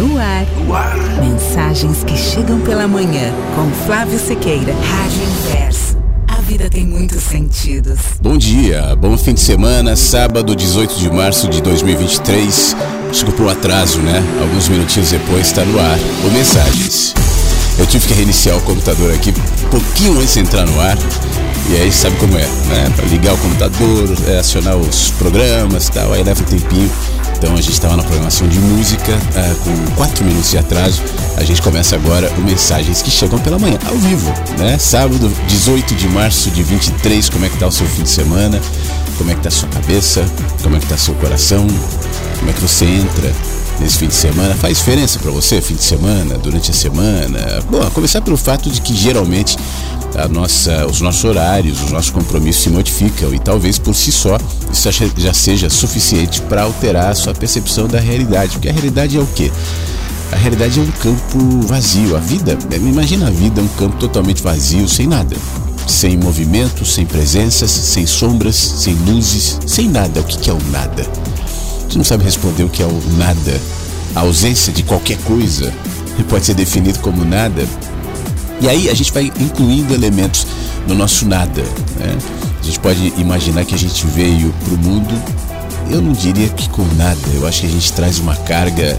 No ar. no ar. Mensagens que chegam pela manhã. Com Flávio Sequeira. Rádio Inverso. A vida tem muitos sentidos. Bom dia, bom fim de semana, sábado 18 de março de 2023. Desculpa o atraso, né? Alguns minutinhos depois está no ar o Mensagens. Eu tive que reiniciar o computador aqui pouquinho antes de entrar no ar. E aí sabe como é, né? Para ligar o computador, é, acionar os programas e tal, aí leva um tempinho. Então a gente estava na programação de música uh, com 4 minutos de atraso. A gente começa agora o Mensagens que chegam pela manhã, ao vivo, né? Sábado, 18 de março de 23. Como é que tá o seu fim de semana? Como é que tá a sua cabeça? Como é que tá seu coração? Como é que você entra nesse fim de semana? Faz diferença para você fim de semana, durante a semana? Bom, a começar pelo fato de que geralmente a nossa, os nossos horários, os nossos compromissos se modificam e talvez por si só isso já seja suficiente para alterar a sua percepção da realidade. Porque a realidade é o quê? A realidade é um campo vazio. A vida, imagina a vida um campo totalmente vazio, sem nada. Sem movimento, sem presenças, sem sombras, sem luzes, sem nada. O que é o nada? Você não sabe responder o que é o nada. A ausência de qualquer coisa pode ser definido como nada e aí a gente vai incluindo elementos no nosso nada. Né? A gente pode imaginar que a gente veio para o mundo, eu não diria que com nada, eu acho que a gente traz uma carga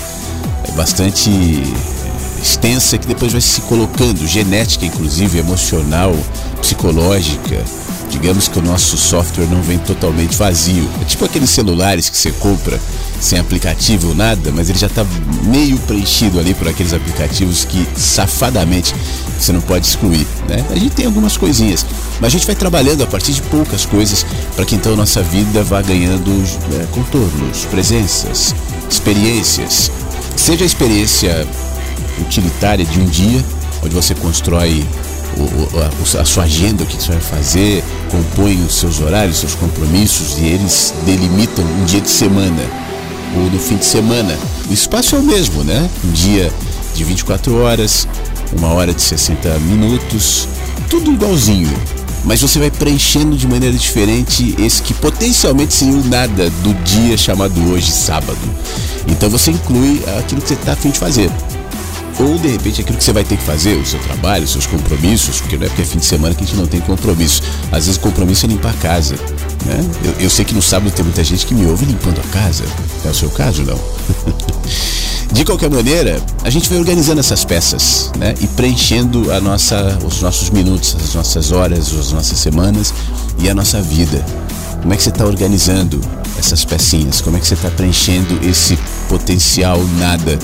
bastante extensa que depois vai se colocando, genética inclusive, emocional, psicológica. Digamos que o nosso software não vem totalmente vazio. É tipo aqueles celulares que você compra sem aplicativo ou nada, mas ele já está meio preenchido ali por aqueles aplicativos que safadamente você não pode excluir. Né? A gente tem algumas coisinhas, mas a gente vai trabalhando a partir de poucas coisas para que então nossa vida vá ganhando né, contornos, presenças, experiências. Seja a experiência utilitária de um dia, onde você constrói o, a, a, sua agenda, o que você vai fazer, compõe os seus horários, seus compromissos e eles delimitam um dia de semana ou no fim de semana. O espaço é o mesmo, né? Um dia de 24 horas, uma hora de 60 minutos, tudo igualzinho. Mas você vai preenchendo de maneira diferente esse que potencialmente seria o nada do dia chamado hoje, sábado. Então você inclui aquilo que você está afim de fazer. Ou de repente aquilo que você vai ter que fazer, o seu trabalho, os seus compromissos, porque não é porque é fim de semana que a gente não tem compromisso. Às vezes o compromisso é limpar a casa. Né? Eu, eu sei que no sábado tem muita gente que me ouve limpando a casa. É o seu caso, não? De qualquer maneira, a gente vai organizando essas peças, né? E preenchendo a nossa, os nossos minutos, as nossas horas, as nossas semanas e a nossa vida. Como é que você está organizando essas pecinhas? Como é que você está preenchendo esse potencial nada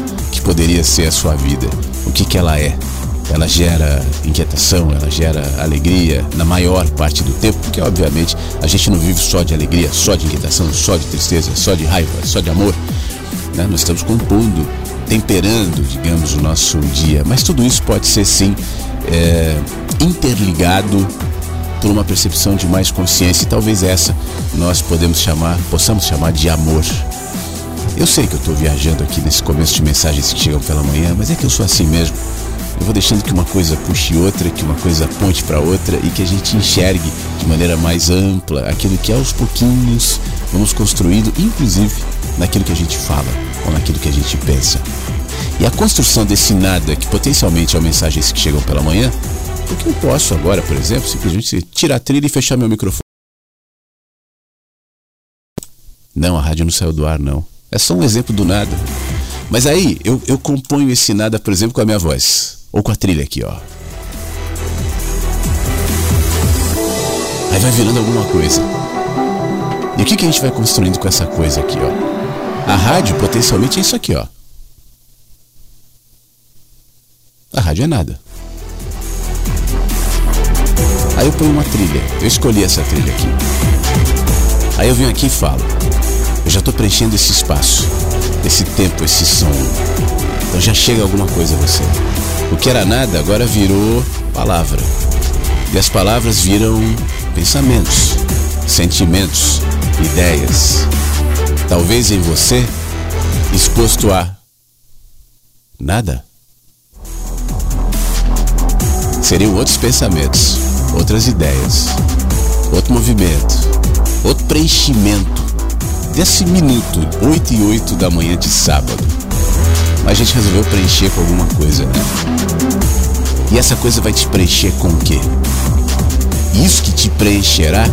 poderia ser a sua vida? O que, que ela é? Ela gera inquietação, ela gera alegria na maior parte do tempo, porque obviamente a gente não vive só de alegria, só de inquietação, só de tristeza, só de raiva, só de amor. Né? Nós estamos compondo, temperando, digamos, o nosso dia. Mas tudo isso pode ser sim é, interligado por uma percepção de mais consciência e talvez essa nós podemos chamar, possamos chamar de amor. Eu sei que eu estou viajando aqui nesse começo de mensagens que chegam pela manhã, mas é que eu sou assim mesmo. Eu vou deixando que uma coisa puxe outra, que uma coisa aponte para outra e que a gente enxergue de maneira mais ampla aquilo que aos pouquinhos vamos construindo, inclusive naquilo que a gente fala ou naquilo que a gente pensa. E a construção desse nada, que potencialmente é mensagens que chegam pela manhã, porque eu posso agora, por exemplo, simplesmente tirar a trilha e fechar meu microfone. Não, a rádio não saiu do ar, não. É só um exemplo do nada. Mas aí eu, eu componho esse nada, por exemplo, com a minha voz. Ou com a trilha aqui, ó. Aí vai virando alguma coisa. E o que, que a gente vai construindo com essa coisa aqui, ó? A rádio potencialmente é isso aqui, ó. A rádio é nada. Aí eu ponho uma trilha. Eu escolhi essa trilha aqui. Aí eu venho aqui e falo. Já estou preenchendo esse espaço, esse tempo, esse som. Então já chega alguma coisa a você. O que era nada agora virou palavra. E as palavras viram pensamentos, sentimentos, ideias. Talvez em você, exposto a nada. Seriam outros pensamentos, outras ideias, outro movimento, outro preenchimento desse minuto, 8 e 8 da manhã de sábado. A gente resolveu preencher com alguma coisa, né? E essa coisa vai te preencher com o quê? Isso que te preencherá,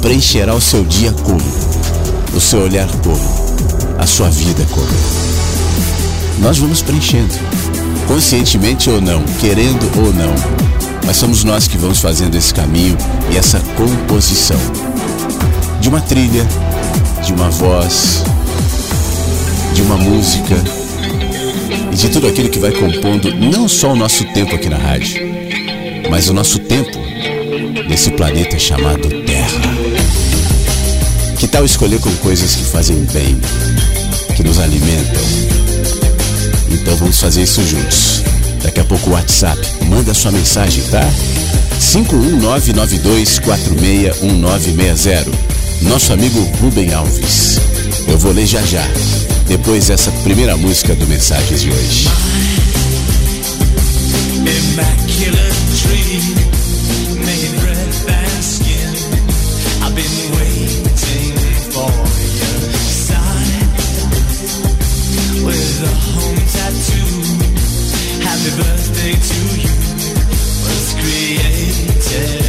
preencherá o seu dia como? O seu olhar como? A sua vida como? Nós vamos preenchendo, conscientemente ou não, querendo ou não. Mas somos nós que vamos fazendo esse caminho e essa composição de uma trilha, de uma voz, de uma música e de tudo aquilo que vai compondo não só o nosso tempo aqui na rádio, mas o nosso tempo nesse planeta chamado Terra. Que tal escolher com coisas que fazem bem, que nos alimentam? Então vamos fazer isso juntos. Daqui a pouco o WhatsApp, manda sua mensagem, tá? 51992461960 nosso amigo Rubem Alves. Eu vou ler já já, depois dessa primeira música do Mensagens de hoje. Happy birthday to you was created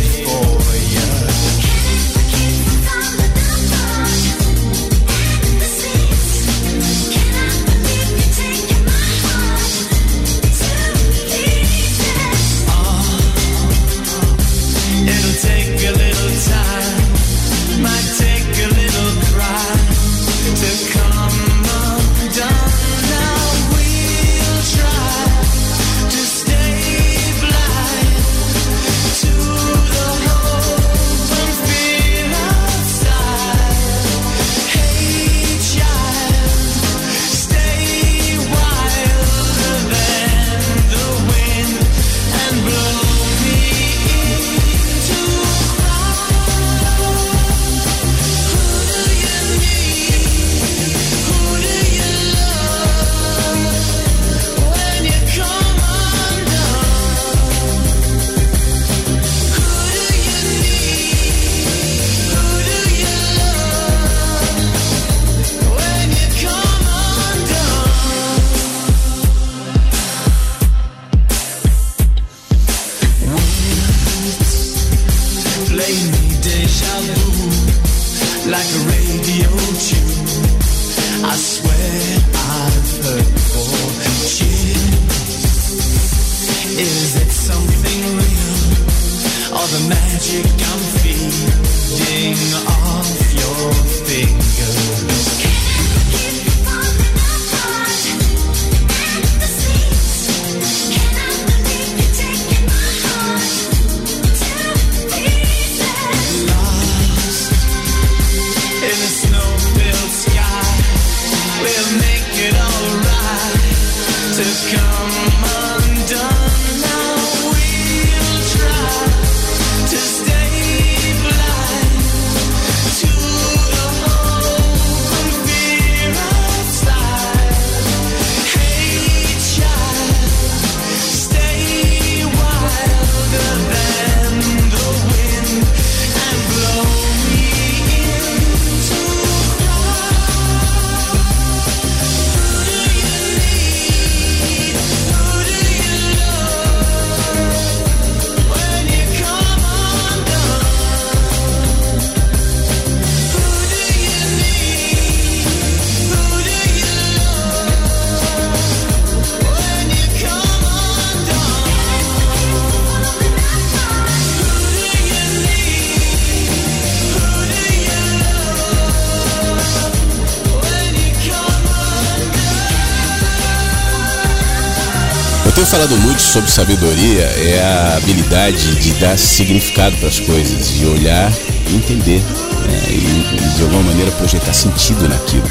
falado muito sobre sabedoria é a habilidade de dar significado para as coisas, de olhar e entender, né? e, de alguma maneira projetar sentido naquilo.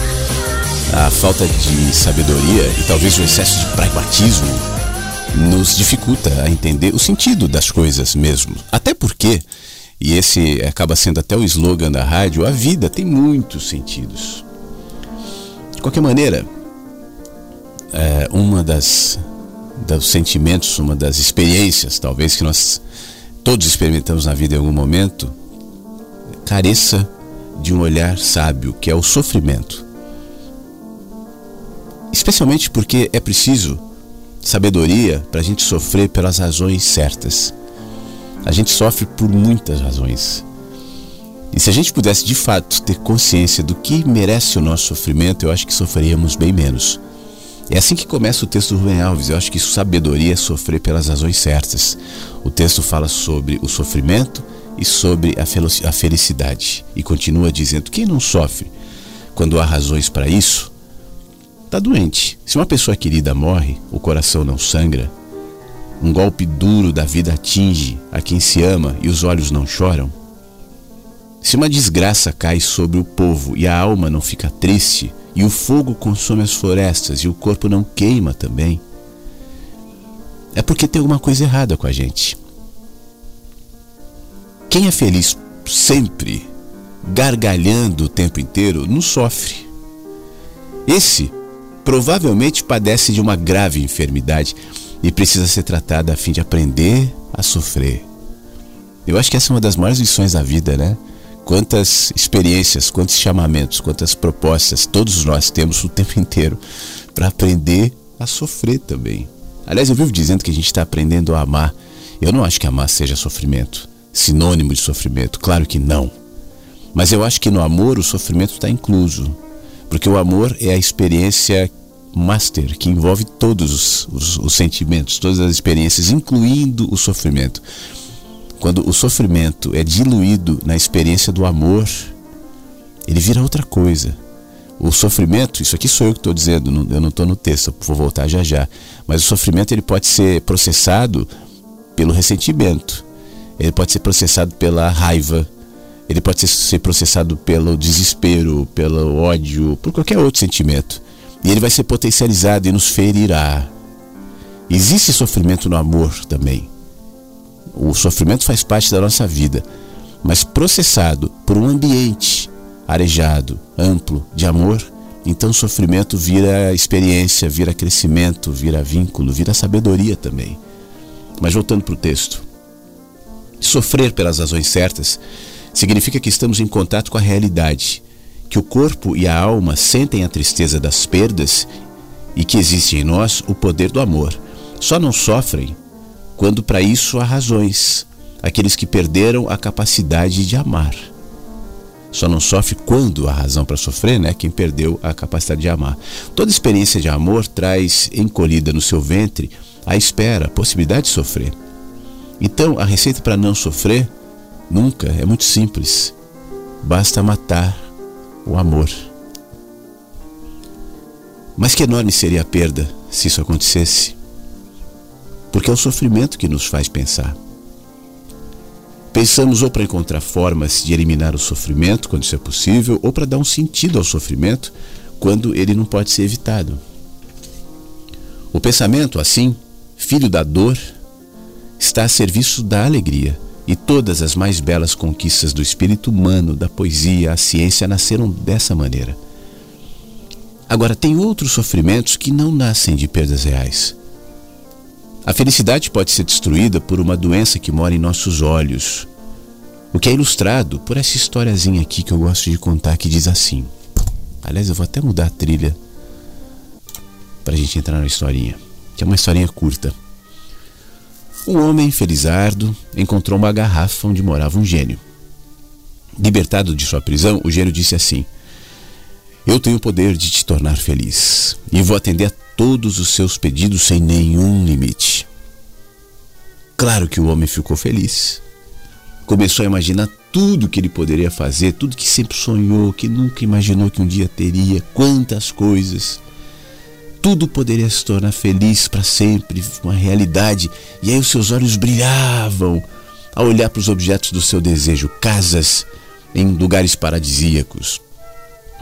A falta de sabedoria e talvez o excesso de pragmatismo nos dificulta a entender o sentido das coisas mesmo. Até porque, e esse acaba sendo até o slogan da rádio, a vida tem muitos sentidos. De qualquer maneira, é, uma das dos sentimentos, uma das experiências, talvez que nós todos experimentamos na vida em algum momento, careça de um olhar sábio, que é o sofrimento. Especialmente porque é preciso sabedoria para a gente sofrer pelas razões certas. A gente sofre por muitas razões. E se a gente pudesse de fato ter consciência do que merece o nosso sofrimento, eu acho que sofreríamos bem menos. É assim que começa o texto do Rubem Alves. Eu acho que sabedoria é sofrer pelas razões certas. O texto fala sobre o sofrimento e sobre a felicidade. E continua dizendo: quem não sofre quando há razões para isso, está doente. Se uma pessoa querida morre, o coração não sangra, um golpe duro da vida atinge a quem se ama e os olhos não choram. Se uma desgraça cai sobre o povo e a alma não fica triste, e o fogo consome as florestas e o corpo não queima também, é porque tem alguma coisa errada com a gente. Quem é feliz sempre, gargalhando o tempo inteiro, não sofre. Esse provavelmente padece de uma grave enfermidade e precisa ser tratado a fim de aprender a sofrer. Eu acho que essa é uma das maiores lições da vida, né? Quantas experiências, quantos chamamentos, quantas propostas todos nós temos o tempo inteiro para aprender a sofrer também. Aliás, eu vivo dizendo que a gente está aprendendo a amar. Eu não acho que amar seja sofrimento, sinônimo de sofrimento. Claro que não. Mas eu acho que no amor o sofrimento está incluso. Porque o amor é a experiência master que envolve todos os, os, os sentimentos, todas as experiências, incluindo o sofrimento. Quando o sofrimento é diluído na experiência do amor, ele vira outra coisa. O sofrimento, isso aqui sou eu que estou dizendo, eu não estou no texto, vou voltar já já. Mas o sofrimento ele pode ser processado pelo ressentimento, ele pode ser processado pela raiva, ele pode ser processado pelo desespero, pelo ódio, por qualquer outro sentimento. E ele vai ser potencializado e nos ferirá. Existe sofrimento no amor também. O sofrimento faz parte da nossa vida, mas processado por um ambiente arejado, amplo, de amor, então o sofrimento vira experiência, vira crescimento, vira vínculo, vira sabedoria também. Mas voltando para o texto. Sofrer pelas razões certas significa que estamos em contato com a realidade, que o corpo e a alma sentem a tristeza das perdas e que existe em nós o poder do amor. Só não sofrem quando para isso há razões, aqueles que perderam a capacidade de amar. Só não sofre quando há razão para sofrer, né? Quem perdeu a capacidade de amar. Toda experiência de amor traz encolhida no seu ventre a espera, a possibilidade de sofrer. Então, a receita para não sofrer nunca é muito simples. Basta matar o amor. Mas que enorme seria a perda se isso acontecesse porque é o sofrimento que nos faz pensar. Pensamos ou para encontrar formas de eliminar o sofrimento, quando isso é possível, ou para dar um sentido ao sofrimento, quando ele não pode ser evitado. O pensamento, assim, filho da dor, está a serviço da alegria, e todas as mais belas conquistas do espírito humano, da poesia, a ciência nasceram dessa maneira. Agora, tem outros sofrimentos que não nascem de perdas reais. A felicidade pode ser destruída por uma doença que mora em nossos olhos, o que é ilustrado por essa historiazinha aqui que eu gosto de contar que diz assim. Aliás, eu vou até mudar a trilha para a gente entrar na historinha, que é uma historinha curta. Um homem felizardo encontrou uma garrafa onde morava um gênio. Libertado de sua prisão, o gênio disse assim: Eu tenho o poder de te tornar feliz e vou atender a todos os seus pedidos sem nenhum limite. Claro que o homem ficou feliz. Começou a imaginar tudo que ele poderia fazer, tudo que sempre sonhou, que nunca imaginou que um dia teria, quantas coisas. tudo poderia se tornar feliz para sempre, uma realidade. E aí os seus olhos brilhavam ao olhar para os objetos do seu desejo, casas em lugares paradisíacos,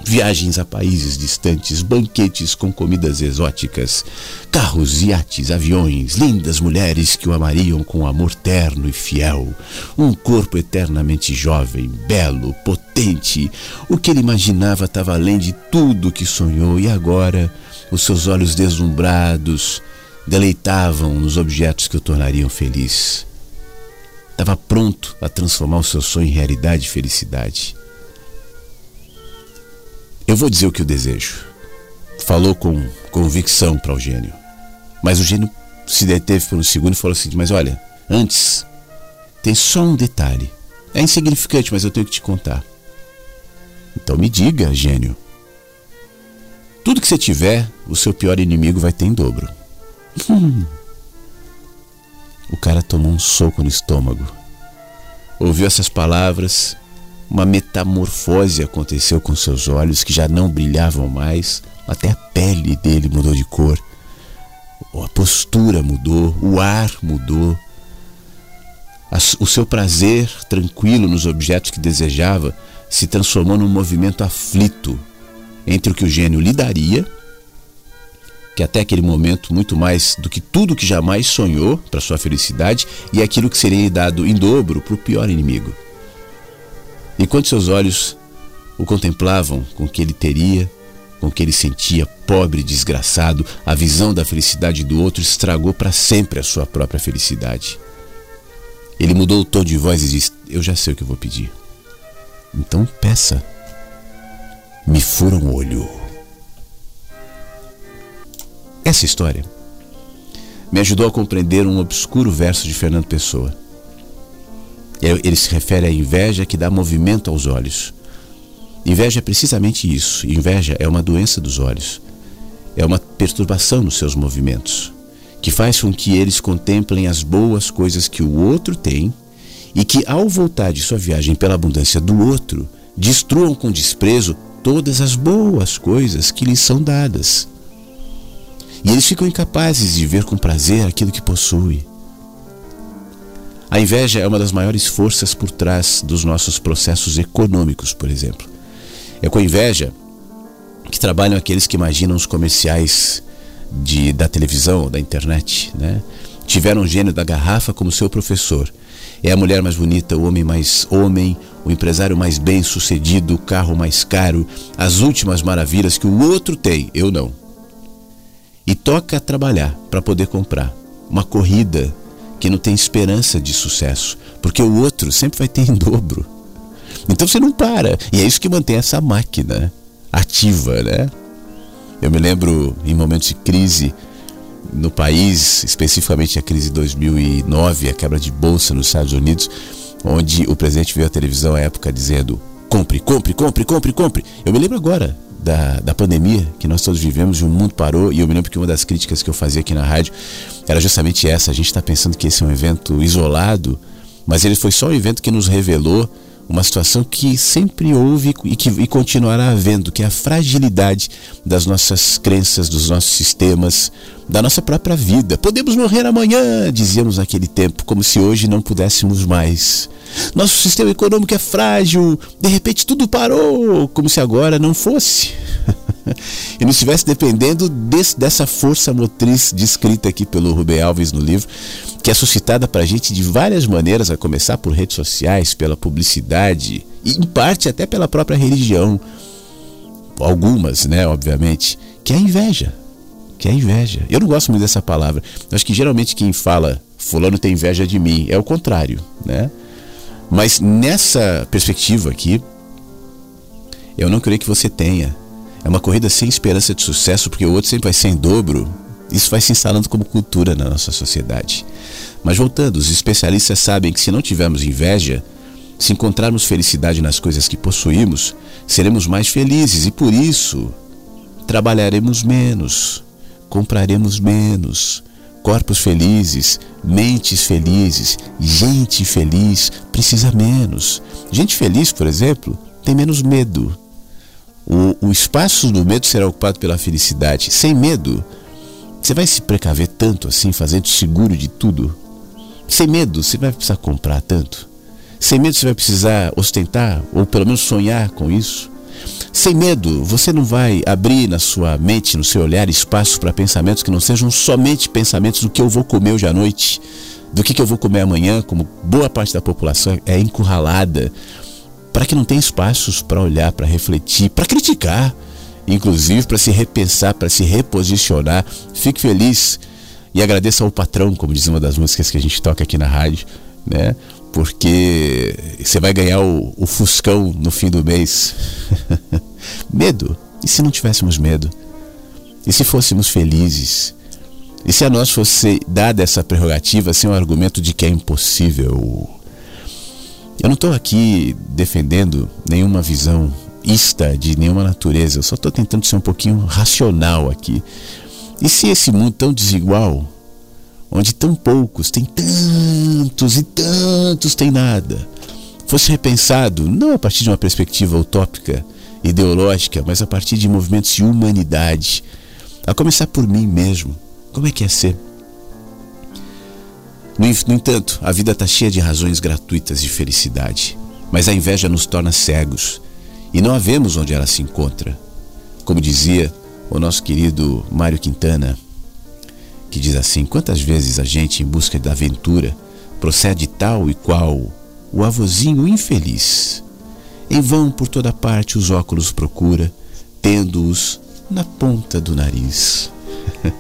viagens a países distantes, banquetes com comidas exóticas, carros, iates, aviões, lindas mulheres que o amariam com amor terno e fiel, um corpo eternamente jovem, belo, potente. O que ele imaginava estava além de tudo que sonhou e agora os seus olhos deslumbrados deleitavam nos objetos que o tornariam feliz. Estava pronto a transformar o seu sonho em realidade e felicidade. Eu vou dizer o que eu desejo. Falou com convicção para o gênio. Mas o gênio se deteve por um segundo e falou assim: Mas olha, antes, tem só um detalhe. É insignificante, mas eu tenho que te contar. Então me diga, gênio. Tudo que você tiver, o seu pior inimigo vai ter em dobro. Hum. O cara tomou um soco no estômago. Ouviu essas palavras uma metamorfose aconteceu com seus olhos que já não brilhavam mais, até a pele dele mudou de cor, a postura mudou, o ar mudou. O seu prazer tranquilo nos objetos que desejava se transformou num movimento aflito entre o que o gênio lhe daria, que até aquele momento muito mais do que tudo que jamais sonhou para sua felicidade, e aquilo que seria dado em dobro para o pior inimigo. Enquanto seus olhos o contemplavam com o que ele teria, com o que ele sentia, pobre desgraçado, a visão da felicidade do outro estragou para sempre a sua própria felicidade. Ele mudou o tom de voz e disse: Eu já sei o que vou pedir. Então peça. Me fura um olho. Essa história me ajudou a compreender um obscuro verso de Fernando Pessoa. Ele se refere à inveja que dá movimento aos olhos. Inveja é precisamente isso. Inveja é uma doença dos olhos. É uma perturbação nos seus movimentos, que faz com que eles contemplem as boas coisas que o outro tem e que, ao voltar de sua viagem pela abundância do outro, destruam com desprezo todas as boas coisas que lhes são dadas. E eles ficam incapazes de ver com prazer aquilo que possui. A inveja é uma das maiores forças por trás dos nossos processos econômicos, por exemplo. É com inveja que trabalham aqueles que imaginam os comerciais de, da televisão, da internet, né? Tiveram o gênio da garrafa como seu professor. É a mulher mais bonita, o homem mais homem, o empresário mais bem sucedido, o carro mais caro, as últimas maravilhas que o outro tem, eu não. E toca trabalhar para poder comprar. Uma corrida que não tem esperança de sucesso, porque o outro sempre vai ter em dobro. Então você não para, e é isso que mantém essa máquina ativa, né? Eu me lembro em momentos de crise no país, especificamente a crise de 2009, a quebra de bolsa nos Estados Unidos, onde o presidente veio à televisão à época dizendo: compre, compre, compre, compre, compre. Eu me lembro agora da, da pandemia que nós todos vivemos e o mundo parou. E eu me lembro que uma das críticas que eu fazia aqui na rádio era justamente essa. A gente está pensando que esse é um evento isolado, mas ele foi só um evento que nos revelou uma situação que sempre houve e que e continuará havendo, que é a fragilidade das nossas crenças, dos nossos sistemas, da nossa própria vida. Podemos morrer amanhã, dizíamos naquele tempo, como se hoje não pudéssemos mais. Nosso sistema econômico é frágil, de repente tudo parou, como se agora não fosse. e não estivesse dependendo desse, dessa força motriz descrita aqui pelo Rubem Alves no livro, que é suscitada para a gente de várias maneiras, a começar por redes sociais, pela publicidade e em parte até pela própria religião. Algumas, né, obviamente, que é a inveja. Que é a inveja. Eu não gosto muito dessa palavra. Eu acho que geralmente quem fala fulano tem inveja de mim é o contrário, né? Mas nessa perspectiva aqui, eu não creio que você tenha. É uma corrida sem esperança de sucesso, porque o outro sempre vai ser em dobro. Isso vai se instalando como cultura na nossa sociedade. Mas voltando, os especialistas sabem que se não tivermos inveja, se encontrarmos felicidade nas coisas que possuímos, seremos mais felizes e por isso trabalharemos menos, compraremos menos. Corpos felizes, mentes felizes, gente feliz precisa menos. Gente feliz, por exemplo, tem menos medo. O, o espaço do medo será ocupado pela felicidade. Sem medo, você vai se precaver tanto assim, fazendo seguro de tudo. Sem medo, você vai precisar comprar tanto. Sem medo, você vai precisar ostentar, ou pelo menos sonhar com isso. Sem medo, você não vai abrir na sua mente, no seu olhar, espaço para pensamentos que não sejam somente pensamentos do que eu vou comer hoje à noite, do que, que eu vou comer amanhã, como boa parte da população é encurralada, para que não tenha espaços para olhar, para refletir, para criticar, inclusive para se repensar, para se reposicionar. Fique feliz e agradeça ao patrão, como diz uma das músicas que a gente toca aqui na rádio, né? Porque você vai ganhar o, o Fuscão no fim do mês. medo. E se não tivéssemos medo? E se fôssemos felizes? E se a nós fosse dada essa prerrogativa sem o argumento de que é impossível? Eu não estou aqui defendendo nenhuma visão ista de nenhuma natureza, eu só estou tentando ser um pouquinho racional aqui. E se esse mundo tão desigual, onde tão poucos têm tantos e tantos têm nada, fosse repensado não a partir de uma perspectiva utópica, ideológica, mas a partir de movimentos de humanidade, a começar por mim mesmo, como é que é ser? No, no entanto, a vida está cheia de razões gratuitas de felicidade, mas a inveja nos torna cegos e não a vemos onde ela se encontra. Como dizia o nosso querido Mário Quintana, que diz assim: quantas vezes a gente, em busca da aventura, procede tal e qual o avozinho infeliz. Em vão por toda parte os óculos procura, tendo-os na ponta do nariz.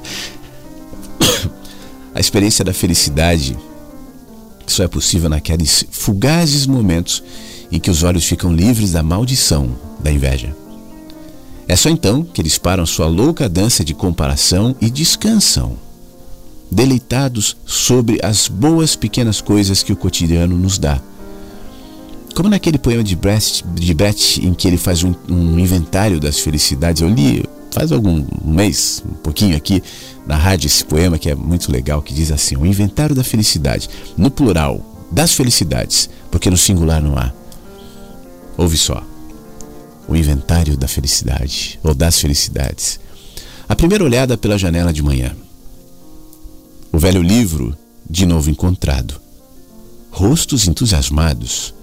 a experiência da felicidade só é possível naqueles fugazes momentos em que os olhos ficam livres da maldição da inveja. É só então que eles param sua louca dança de comparação e descansam, deleitados sobre as boas pequenas coisas que o cotidiano nos dá. Como naquele poema de Brecht, de Brecht em que ele faz um, um inventário das felicidades, eu li faz algum um mês, um pouquinho aqui na rádio esse poema que é muito legal, que diz assim: o inventário da felicidade, no plural, das felicidades, porque no singular não há. Ouve só. O inventário da felicidade, ou das felicidades. A primeira olhada pela janela de manhã. O velho livro, de novo encontrado. Rostos entusiasmados.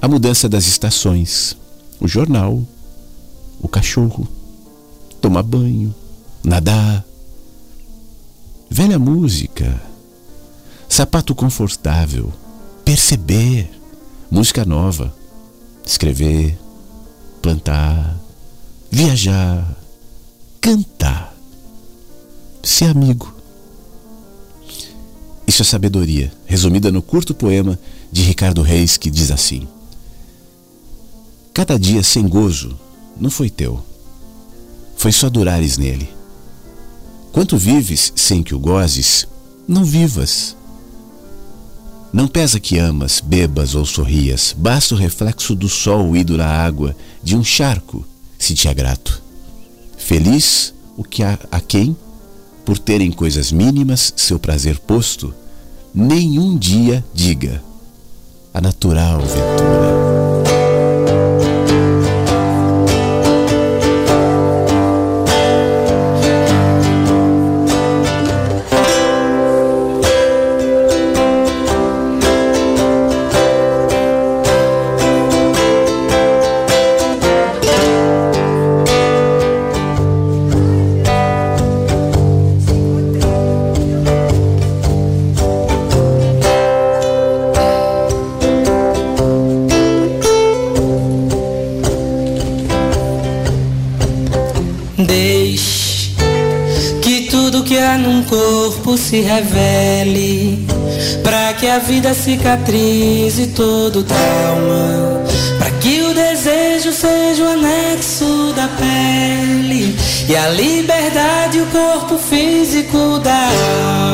A mudança das estações. O jornal. O cachorro. Tomar banho. Nadar. Velha música. Sapato confortável. Perceber. Música nova escrever, plantar, viajar, cantar, ser amigo. Isso é sabedoria, resumida no curto poema de Ricardo Reis que diz assim: Cada dia sem gozo não foi teu, foi só durares nele. Quanto vives sem que o gozes, não vivas. Não pesa que amas, bebas ou sorrias, basta o reflexo do sol ido na água de um charco, se te é grato. Feliz o que há a quem, por terem coisas mínimas seu prazer posto, nenhum dia diga a natural ventura. Se revele, para que a vida cicatrize todo trauma, para que o desejo seja o anexo da pele e a liberdade o corpo físico da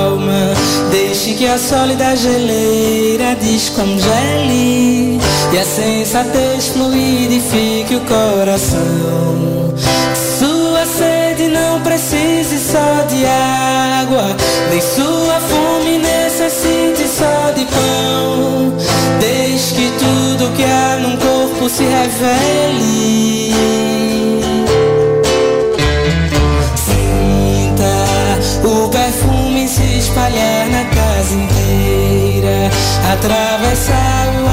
alma. Deixe que a sólida geleira descongele e a sensatez fluidifique o coração precise só de água, nem sua fome necessite só de pão. Desde que tudo que há num corpo se revele. Sinta o perfume se espalhar na casa inteira, atravessar o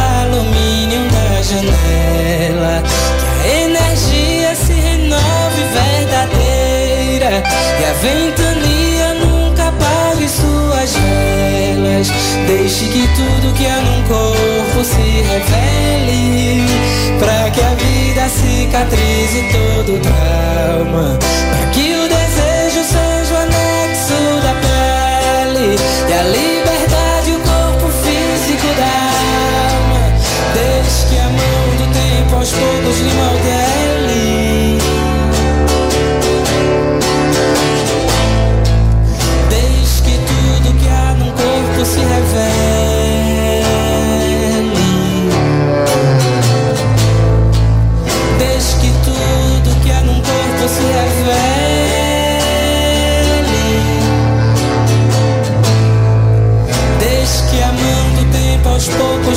e a ventania nunca apague suas velas. Deixe que tudo que há num corpo se revele, para que a vida cicatrize todo trauma, para que o desejo seja o anexo da pele e a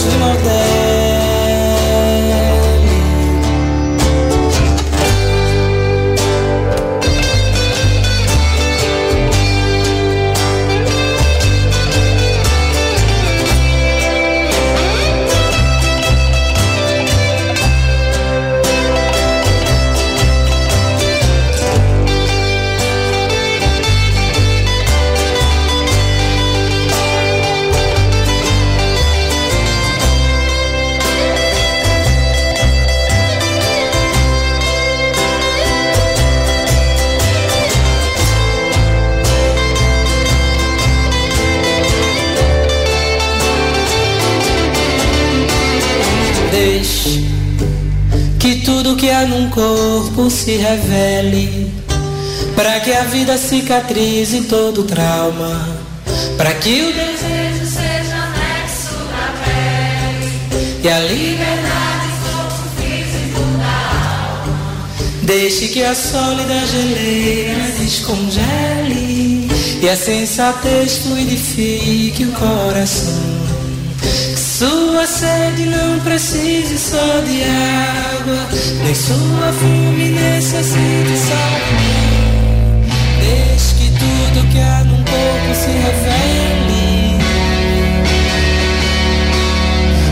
poucos lhe modele. Se revele, para que a vida cicatrize todo trauma, para que o desejo seja anexo da pele e a liberdade corpo físico da alma. Deixe que a sólida geleira descongele e a sensatez fluidifique o coração. Sede não precise só de água, nem sua fome necessite só de Deixe que tudo que há num corpo se revele.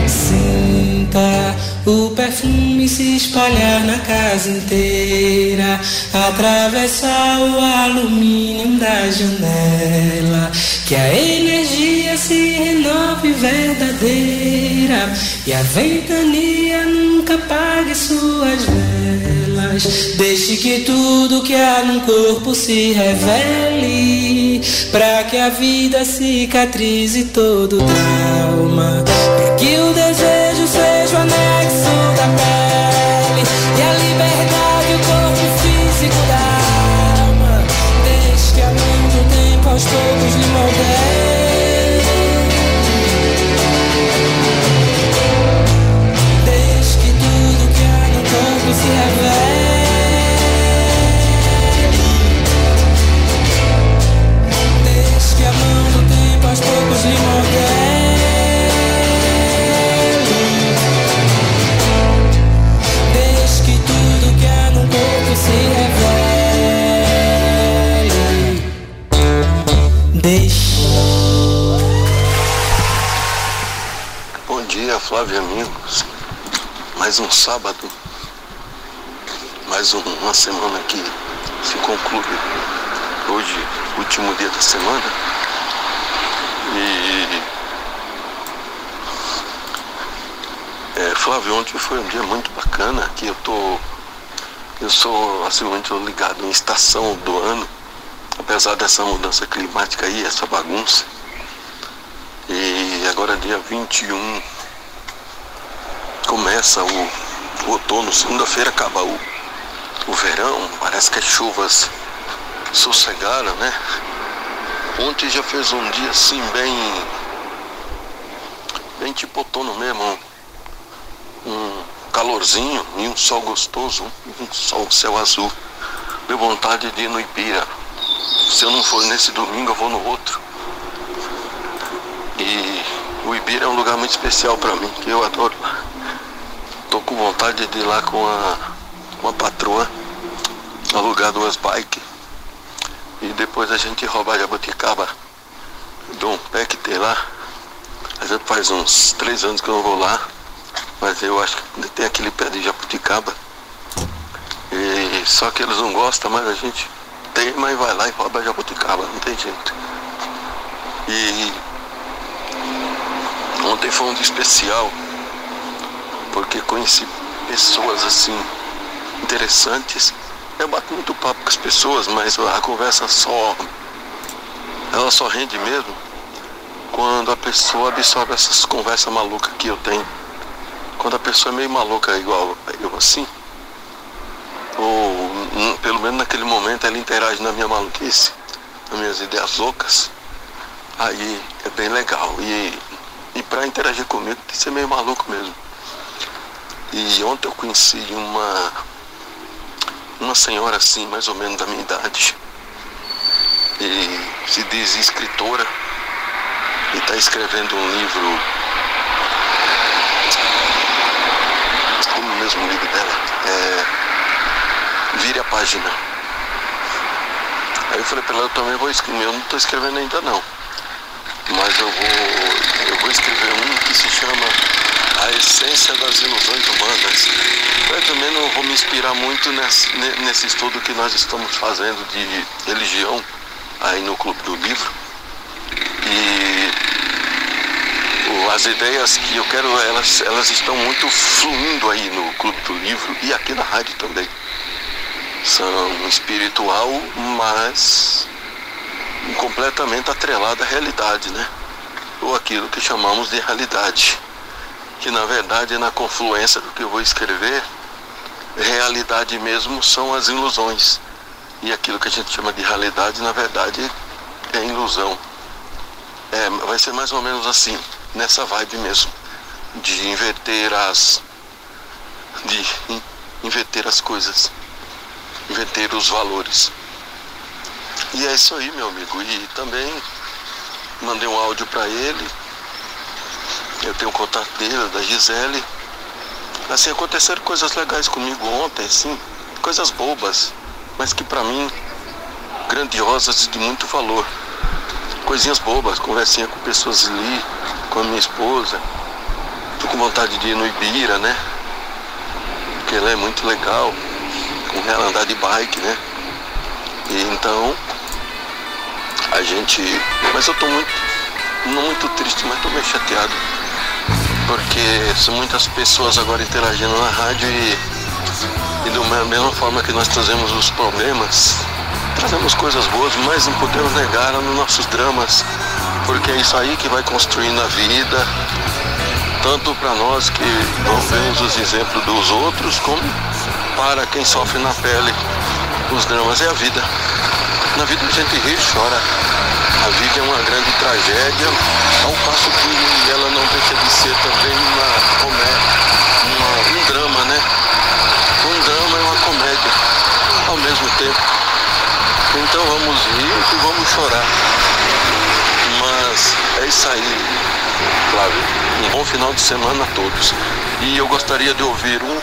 Sinta o perfume se espalhar na casa inteira, atravessar o alumínio da janela. Que a energia se renove verdadeira e a ventania nunca apague suas velas. Deixe que tudo que há num corpo se revele, para que a vida cicatrize todo trauma, para que o desejo seja o anexo da pele e a liberdade o corpo físico da alma. Deixe que a mão do tempo aos poucos lhe modele. Bom dia, Flávio amigos. Mais um sábado, mais um- uma semana que se conclui. Hoje, último dia da semana. E. É, Flávio, ontem foi um dia muito bacana que eu tô. Eu sou assim muito ligado em estação do ano, apesar dessa mudança climática aí, essa bagunça. E agora dia 21 começa o, o outono, segunda-feira acaba o, o verão, parece que as chuvas sossegaram, né? Ontem já fez um dia assim bem. bem tipo outono mesmo. Um calorzinho e um sol gostoso, um sol, céu azul. Deu vontade de ir no Ibira. Se eu não for nesse domingo, eu vou no outro. E o Ibira é um lugar muito especial para mim, que eu adoro. Tô com vontade de ir lá com a, com a patroa, alugar duas bikes. E depois a gente rouba a jabuticaba do um pé que tem lá. Já faz uns três anos que eu não vou lá, mas eu acho que tem aquele pé de jabuticaba. E só que eles não gostam, mas a gente tem, mas vai lá e rouba jabuticaba, não tem jeito. E ontem foi um dia especial, porque conheci pessoas assim interessantes. Eu bato muito papo com as pessoas, mas a conversa só. Ela só rende mesmo quando a pessoa absorve essas conversas malucas que eu tenho. Quando a pessoa é meio maluca igual eu assim, ou pelo menos naquele momento ela interage na minha maluquice, nas minhas ideias loucas, aí é bem legal. E, e para interagir comigo tem que ser meio maluco mesmo. E ontem eu conheci uma, uma senhora assim, mais ou menos da minha idade, e se diz escritora, e está escrevendo um livro. Como o mesmo livro dela? É, Vire a página. Aí eu falei para ela, eu também vou escrever, eu não estou escrevendo ainda não. Mas eu vou, eu vou escrever um que se chama A Essência das Ilusões Humanas. Eu também não vou me inspirar muito nesse, nesse estudo que nós estamos fazendo de religião aí no Clube do Livro. E as ideias que eu quero, elas, elas estão muito fluindo aí no Clube do Livro e aqui na rádio também. São espiritual, mas completamente atrelada à realidade, né? Ou aquilo que chamamos de realidade. Que na verdade, na confluência do que eu vou escrever, realidade mesmo são as ilusões. E aquilo que a gente chama de realidade, na verdade, é ilusão. É, vai ser mais ou menos assim, nessa vibe mesmo, de inverter as. de inverter as coisas, inverter os valores. E é isso aí, meu amigo. E também mandei um áudio para ele. Eu tenho o contato dele, da Gisele. Assim, aconteceram coisas legais comigo ontem, assim, coisas bobas, mas que para mim grandiosas e de muito valor. Coisinhas bobas, conversinha com pessoas ali, com a minha esposa. Tô com vontade de ir no Ibira, né? Porque ela é muito legal, com ela andar de bike, né? E então a gente. Mas eu tô muito. Não muito triste, mas tô meio chateado. Porque são muitas pessoas agora interagindo na rádio e, e da mesma forma que nós trazemos os problemas, trazemos coisas boas, mas não podemos negar nos nossos dramas, porque é isso aí que vai construindo a vida, tanto para nós que não vemos os exemplos dos outros, como para quem sofre na pele os dramas. É a vida. Na vida a gente ri e chora. A vida é uma grande tragédia, ao passo que ela não deixa de ser também uma comédia, uma, um drama, né? Um drama e uma comédia ao mesmo tempo. Então vamos rir e vamos chorar. Mas é isso aí, Flávio. Um bom final de semana a todos. E eu gostaria de ouvir um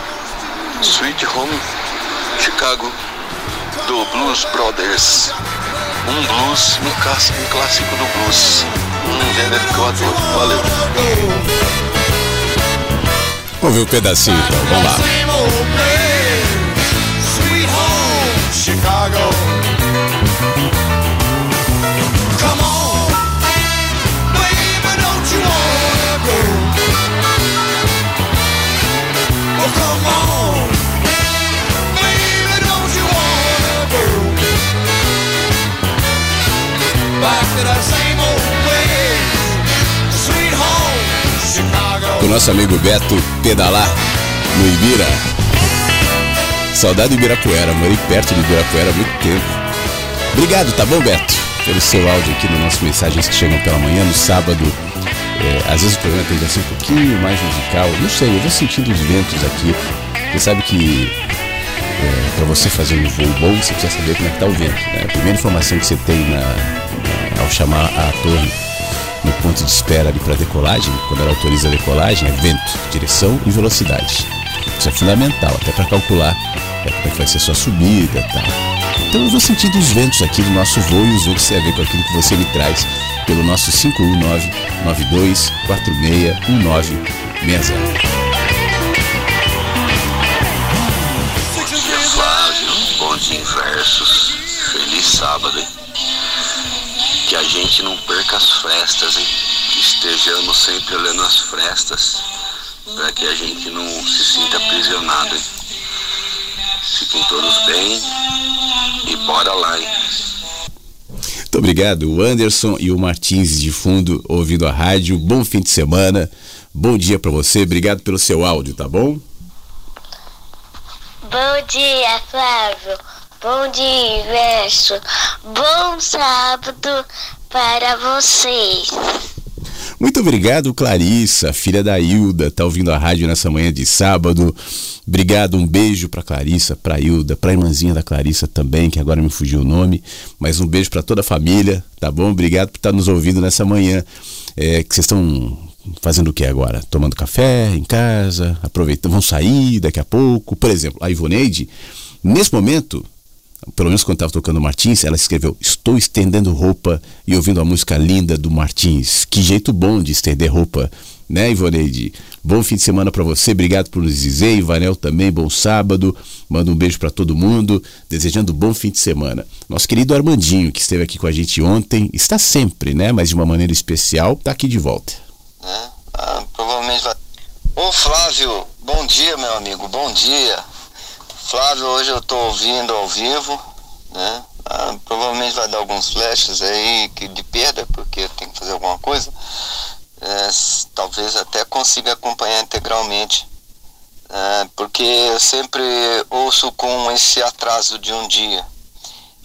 Sweet Home Chicago do Blues Brothers. Um blues, um clássico, um clássico do blues. Um gênero que eu adoro. Valeu. Vamos ver um pedacinho então, vamos lá. Chicago. Com nosso amigo Beto pedalar no Ibira. Saudade do Ibirapuera, morei perto do Ibirapuera há muito tempo. Obrigado, tá bom, Beto? Pelo seu áudio aqui nas nossas mensagens que chegam pela manhã, no sábado. É, às vezes o programa tende a ser um pouquinho mais musical. Não sei, eu vou sentindo os ventos aqui. Você sabe que é, para você fazer um voo bom, você precisa saber como é que tá o vento. Né? A primeira informação que você tem na- ao chamar a torre no ponto de espera ali para decolagem, quando ela autoriza a decolagem, é vento, direção e velocidade. Isso é fundamental, até para calcular é, como é que vai ser sua subida e tal. Então eu vou sentindo os ventos aqui do nosso voo e os ventos têm a ver com aquilo que você me traz pelo nosso 51992461960. Flávio, bons inversos, feliz sábado? Que a gente não perca as festas, hein? Que estejamos sempre olhando as frestas, para que a gente não se sinta aprisionado, hein? Fiquem todos bem e bora lá, hein? Muito obrigado, o Anderson e o Martins de fundo ouvindo a rádio. Bom fim de semana, bom dia para você. Obrigado pelo seu áudio, tá bom? Bom dia, Flávio. Bom dia, Inverso. Bom sábado para vocês. Muito obrigado, Clarissa, filha da Hilda, tá ouvindo a rádio nessa manhã de sábado. Obrigado, um beijo para Clarissa, para Hilda, para irmãzinha da Clarissa também, que agora me fugiu o nome, mas um beijo para toda a família, tá bom? Obrigado por estar nos ouvindo nessa manhã. É, que vocês estão fazendo o que agora? Tomando café em casa, aproveitando, vão sair daqui a pouco. Por exemplo, a Ivoneide, nesse momento, pelo menos quando estava tocando Martins, ela escreveu: Estou estendendo roupa e ouvindo a música linda do Martins. Que jeito bom de estender roupa, né, Ivoneide? Bom fim de semana para você, obrigado por nos dizer. Ivanel também, bom sábado. Manda um beijo para todo mundo, desejando bom fim de semana. Nosso querido Armandinho, que esteve aqui com a gente ontem, está sempre, né, mas de uma maneira especial, está aqui de volta. né? Ah, provavelmente vai. Ô Flávio, bom dia, meu amigo, bom dia. Flávio, hoje eu tô ouvindo ao vivo, né? Ah, provavelmente vai dar alguns flashes aí que de perda, porque tenho que fazer alguma coisa. É, talvez até consiga acompanhar integralmente. É, porque eu sempre ouço com esse atraso de um dia.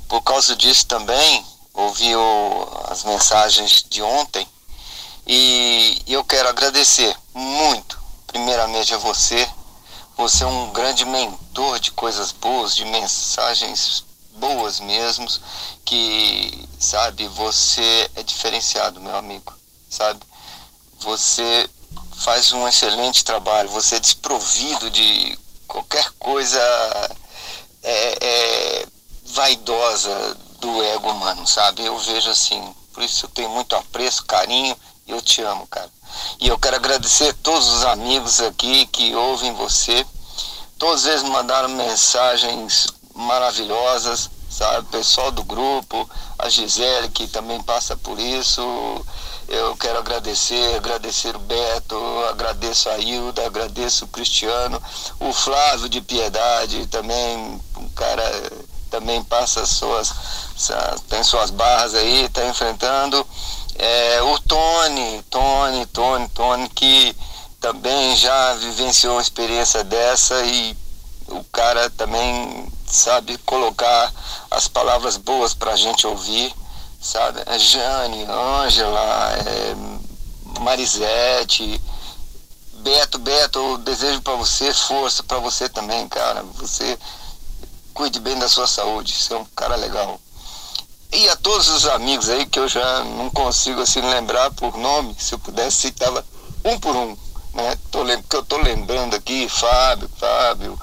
Por causa disso também, ouvi o- as mensagens de ontem e eu quero agradecer muito, primeiramente a você. Você é um grande mentor de coisas boas, de mensagens boas mesmo, que, sabe, você é diferenciado, meu amigo, sabe? Você faz um excelente trabalho, você é desprovido de qualquer coisa é, é, vaidosa do ego humano, sabe? Eu vejo assim, por isso eu tenho muito apreço, carinho e eu te amo, cara. E eu quero agradecer todos os amigos aqui que ouvem você. Todos eles mandaram mensagens maravilhosas, sabe? O pessoal do grupo, a Gisele que também passa por isso. Eu quero agradecer, agradecer o Beto, agradeço a Hilda, agradeço o Cristiano, o Flávio de Piedade também, um cara também passa suas, tem suas barras aí, está enfrentando. É, o Tony, Tony, Tony, Tony, que também já vivenciou uma experiência dessa e o cara também sabe colocar as palavras boas para a gente ouvir, sabe? É Jane, Ângela, é, Marisete, Beto, Beto, eu desejo para você força, para você também, cara. Você cuide bem da sua saúde, você é um cara legal. E a todos os amigos aí que eu já não consigo assim lembrar por nome, se eu pudesse citava um por um, né? Tô, que eu tô lembrando aqui, Fábio, Fábio,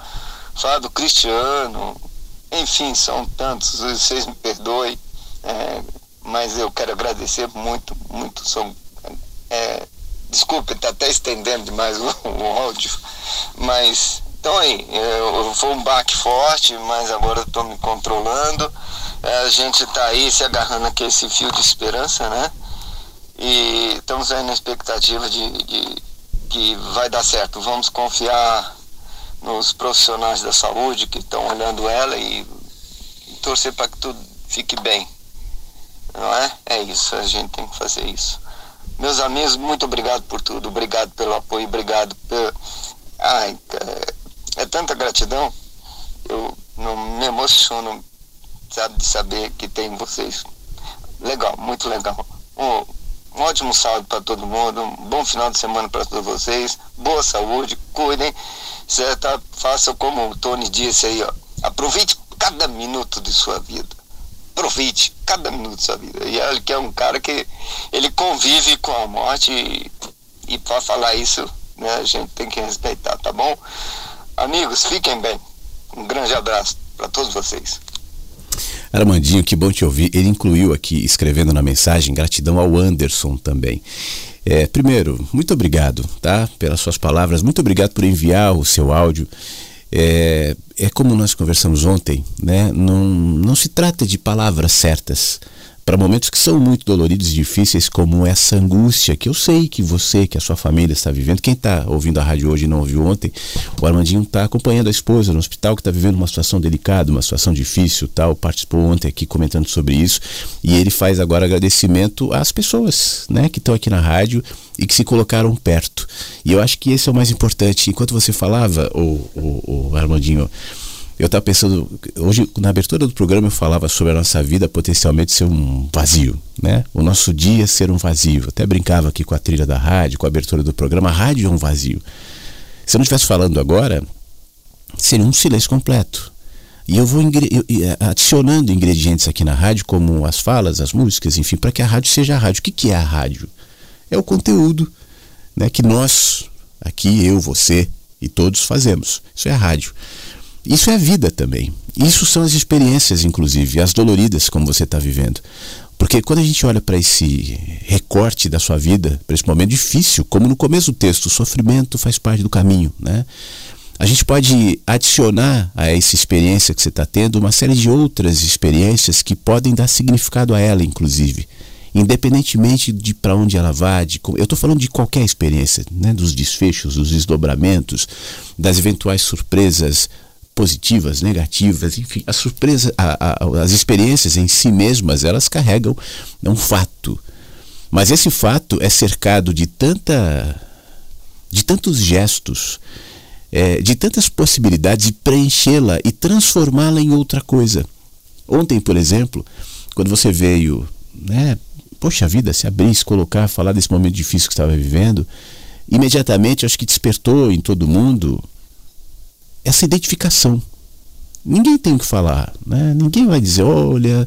Fábio Cristiano, enfim, são tantos, vocês me perdoem, é, mas eu quero agradecer muito, muito, são, é, desculpe, tá até estendendo demais o, o áudio, mas então aí, eu, foi um baque forte, mas agora tô me controlando, é, a gente tá aí se agarrando aqui esse fio de esperança, né? E estamos aí na expectativa de, de que vai dar certo. Vamos confiar nos profissionais da saúde que estão olhando ela e, torcer para que tudo fique bem. Não é? É isso, a gente tem que fazer isso. Meus amigos, muito obrigado por tudo, obrigado pelo apoio, obrigado pelo. Ai, cara, é tanta gratidão, eu não me emociono, sabe, de saber que tem vocês. Legal, muito legal. Um, um ótimo sábado para todo mundo, um bom final de semana para todos vocês, boa saúde, cuidem, certo? Façam como o Tony disse aí, ó, aproveite cada minuto de sua vida. Aproveite cada minuto de sua vida. E ele que é um cara que ele convive com a morte e, e para falar isso, né, a gente tem que respeitar, tá bom? Amigos, fiquem bem. Um grande abraço para todos vocês. Armandinho, que bom te ouvir. Ele incluiu aqui, escrevendo na mensagem, gratidão ao Anderson também. É, primeiro, muito obrigado, tá? Pelas suas palavras, muito obrigado por enviar o seu áudio. É, é como nós conversamos ontem, né? Não, não se trata de palavras certas para momentos que são muito doloridos e difíceis, como essa angústia que eu sei que você, que a sua família está vivendo. Quem está ouvindo a rádio hoje e não ouviu ontem, o Armandinho está acompanhando a esposa no hospital que está vivendo uma situação delicada, uma situação difícil, tal. Participou ontem aqui comentando sobre isso e ele faz agora agradecimento às pessoas, né, que estão aqui na rádio e que se colocaram perto. E eu acho que esse é o mais importante. Enquanto você falava, o, o, o Armandinho eu estava pensando, hoje na abertura do programa eu falava sobre a nossa vida potencialmente ser um vazio, né? O nosso dia ser um vazio. Até brincava aqui com a trilha da rádio, com a abertura do programa. A rádio é um vazio. Se eu não estivesse falando agora, seria um silêncio completo. E eu vou adicionando ingredientes aqui na rádio, como as falas, as músicas, enfim, para que a rádio seja a rádio. O que, que é a rádio? É o conteúdo né, que nós, aqui, eu, você e todos fazemos. Isso é a rádio. Isso é vida também. Isso são as experiências, inclusive, as doloridas, como você está vivendo. Porque quando a gente olha para esse recorte da sua vida, para esse momento difícil, como no começo do texto, o sofrimento faz parte do caminho, né? A gente pode adicionar a essa experiência que você está tendo uma série de outras experiências que podem dar significado a ela, inclusive. Independentemente de para onde ela vá, de, eu estou falando de qualquer experiência, né? dos desfechos, dos desdobramentos, das eventuais surpresas, positivas, negativas, enfim, a surpresa, a, a, as experiências em si mesmas, elas carregam um fato. Mas esse fato é cercado de tanta de tantos gestos, é, de tantas possibilidades de preenchê-la e transformá-la em outra coisa. Ontem, por exemplo, quando você veio, né, poxa vida, se abrir, se colocar, falar desse momento difícil que estava vivendo, imediatamente acho que despertou em todo mundo essa identificação. Ninguém tem o que falar, né? ninguém vai dizer, olha,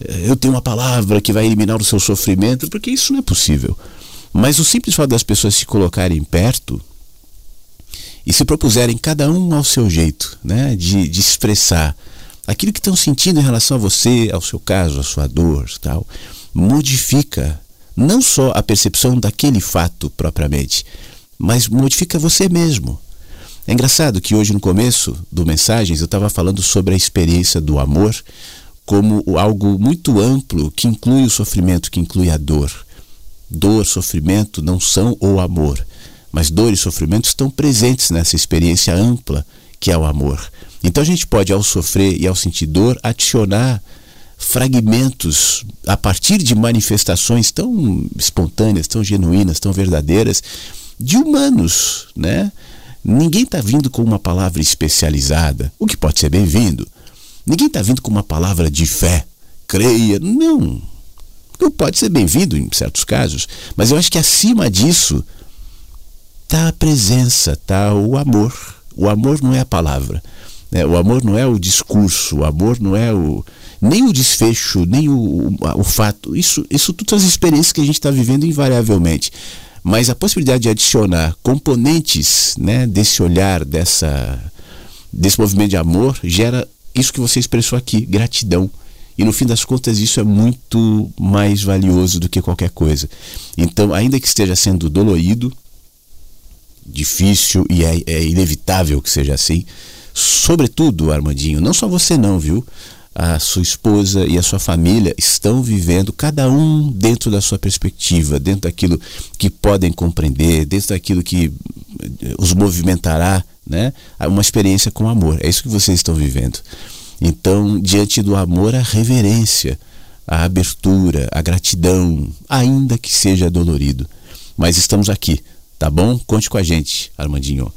eu tenho uma palavra que vai eliminar o seu sofrimento, porque isso não é possível. Mas o simples fato das pessoas se colocarem perto e se propuserem cada um ao seu jeito, né? de, de expressar aquilo que estão sentindo em relação a você, ao seu caso, à sua dor, tal, modifica não só a percepção daquele fato propriamente, mas modifica você mesmo. É engraçado que hoje no começo do Mensagens eu estava falando sobre a experiência do amor como algo muito amplo que inclui o sofrimento, que inclui a dor. Dor, sofrimento não são o amor, mas dor e sofrimento estão presentes nessa experiência ampla que é o amor. Então a gente pode, ao sofrer e ao sentir dor, adicionar fragmentos a partir de manifestações tão espontâneas, tão genuínas, tão verdadeiras de humanos, né? Ninguém está vindo com uma palavra especializada, o que pode ser bem-vindo. Ninguém está vindo com uma palavra de fé, creia. Não. Não pode ser bem-vindo em certos casos, mas eu acho que acima disso está a presença, está o amor. O amor não é a palavra. Né? O amor não é o discurso, o amor não é o nem o desfecho, nem o, o, o fato. Isso, isso tudo são as experiências que a gente está vivendo invariavelmente. Mas a possibilidade de adicionar componentes né, desse olhar, dessa, desse movimento de amor, gera isso que você expressou aqui, gratidão. E no fim das contas, isso é muito mais valioso do que qualquer coisa. Então, ainda que esteja sendo dolorido, difícil e é, é inevitável que seja assim, sobretudo, Armandinho, não só você não, viu? A sua esposa e a sua família estão vivendo, cada um dentro da sua perspectiva, dentro daquilo que podem compreender, dentro daquilo que eh, os movimentará, né? Uma experiência com amor. É isso que vocês estão vivendo. Então, diante do amor, a reverência, a abertura, a gratidão, ainda que seja dolorido. Mas estamos aqui, tá bom? Conte com a gente, Armandinho.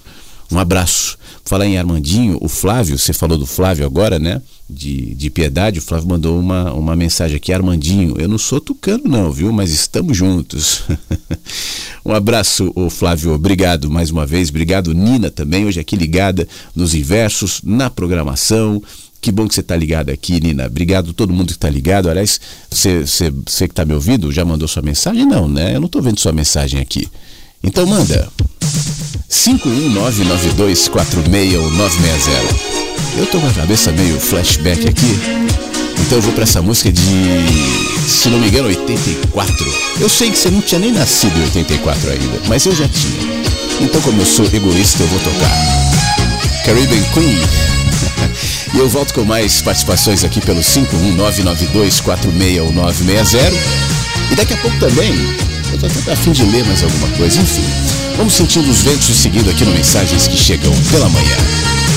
Um abraço. Falar em Armandinho, o Flávio, você falou do Flávio agora, né? De, de piedade, o Flávio mandou uma, uma mensagem aqui, Armandinho, eu não sou tucano não, viu? Mas estamos juntos. um abraço, o Flávio, obrigado mais uma vez, obrigado Nina também, hoje aqui ligada nos inversos, na programação, que bom que você está ligado aqui, Nina. Obrigado a todo mundo que está ligado. Aliás, você, você, você que está me ouvindo, já mandou sua mensagem? Não, né? Eu não estou vendo sua mensagem aqui. Então manda. 51992461960. Eu tô com a cabeça meio flashback aqui. então eu vou pra essa música de, se não me engano, 84. Eu sei que você não tinha nem nascido em 84 ainda, mas eu já tinha. Então, como eu sou egoísta, eu vou tocar. Caribbean Queen. e eu volto com mais participações aqui pelo 51992461960. E daqui a pouco também, eu tô até a fim de ler mais alguma coisa, enfim. Vamos sentindo os ventos seguindo aqui no Mensagens que Chegam pela Manhã.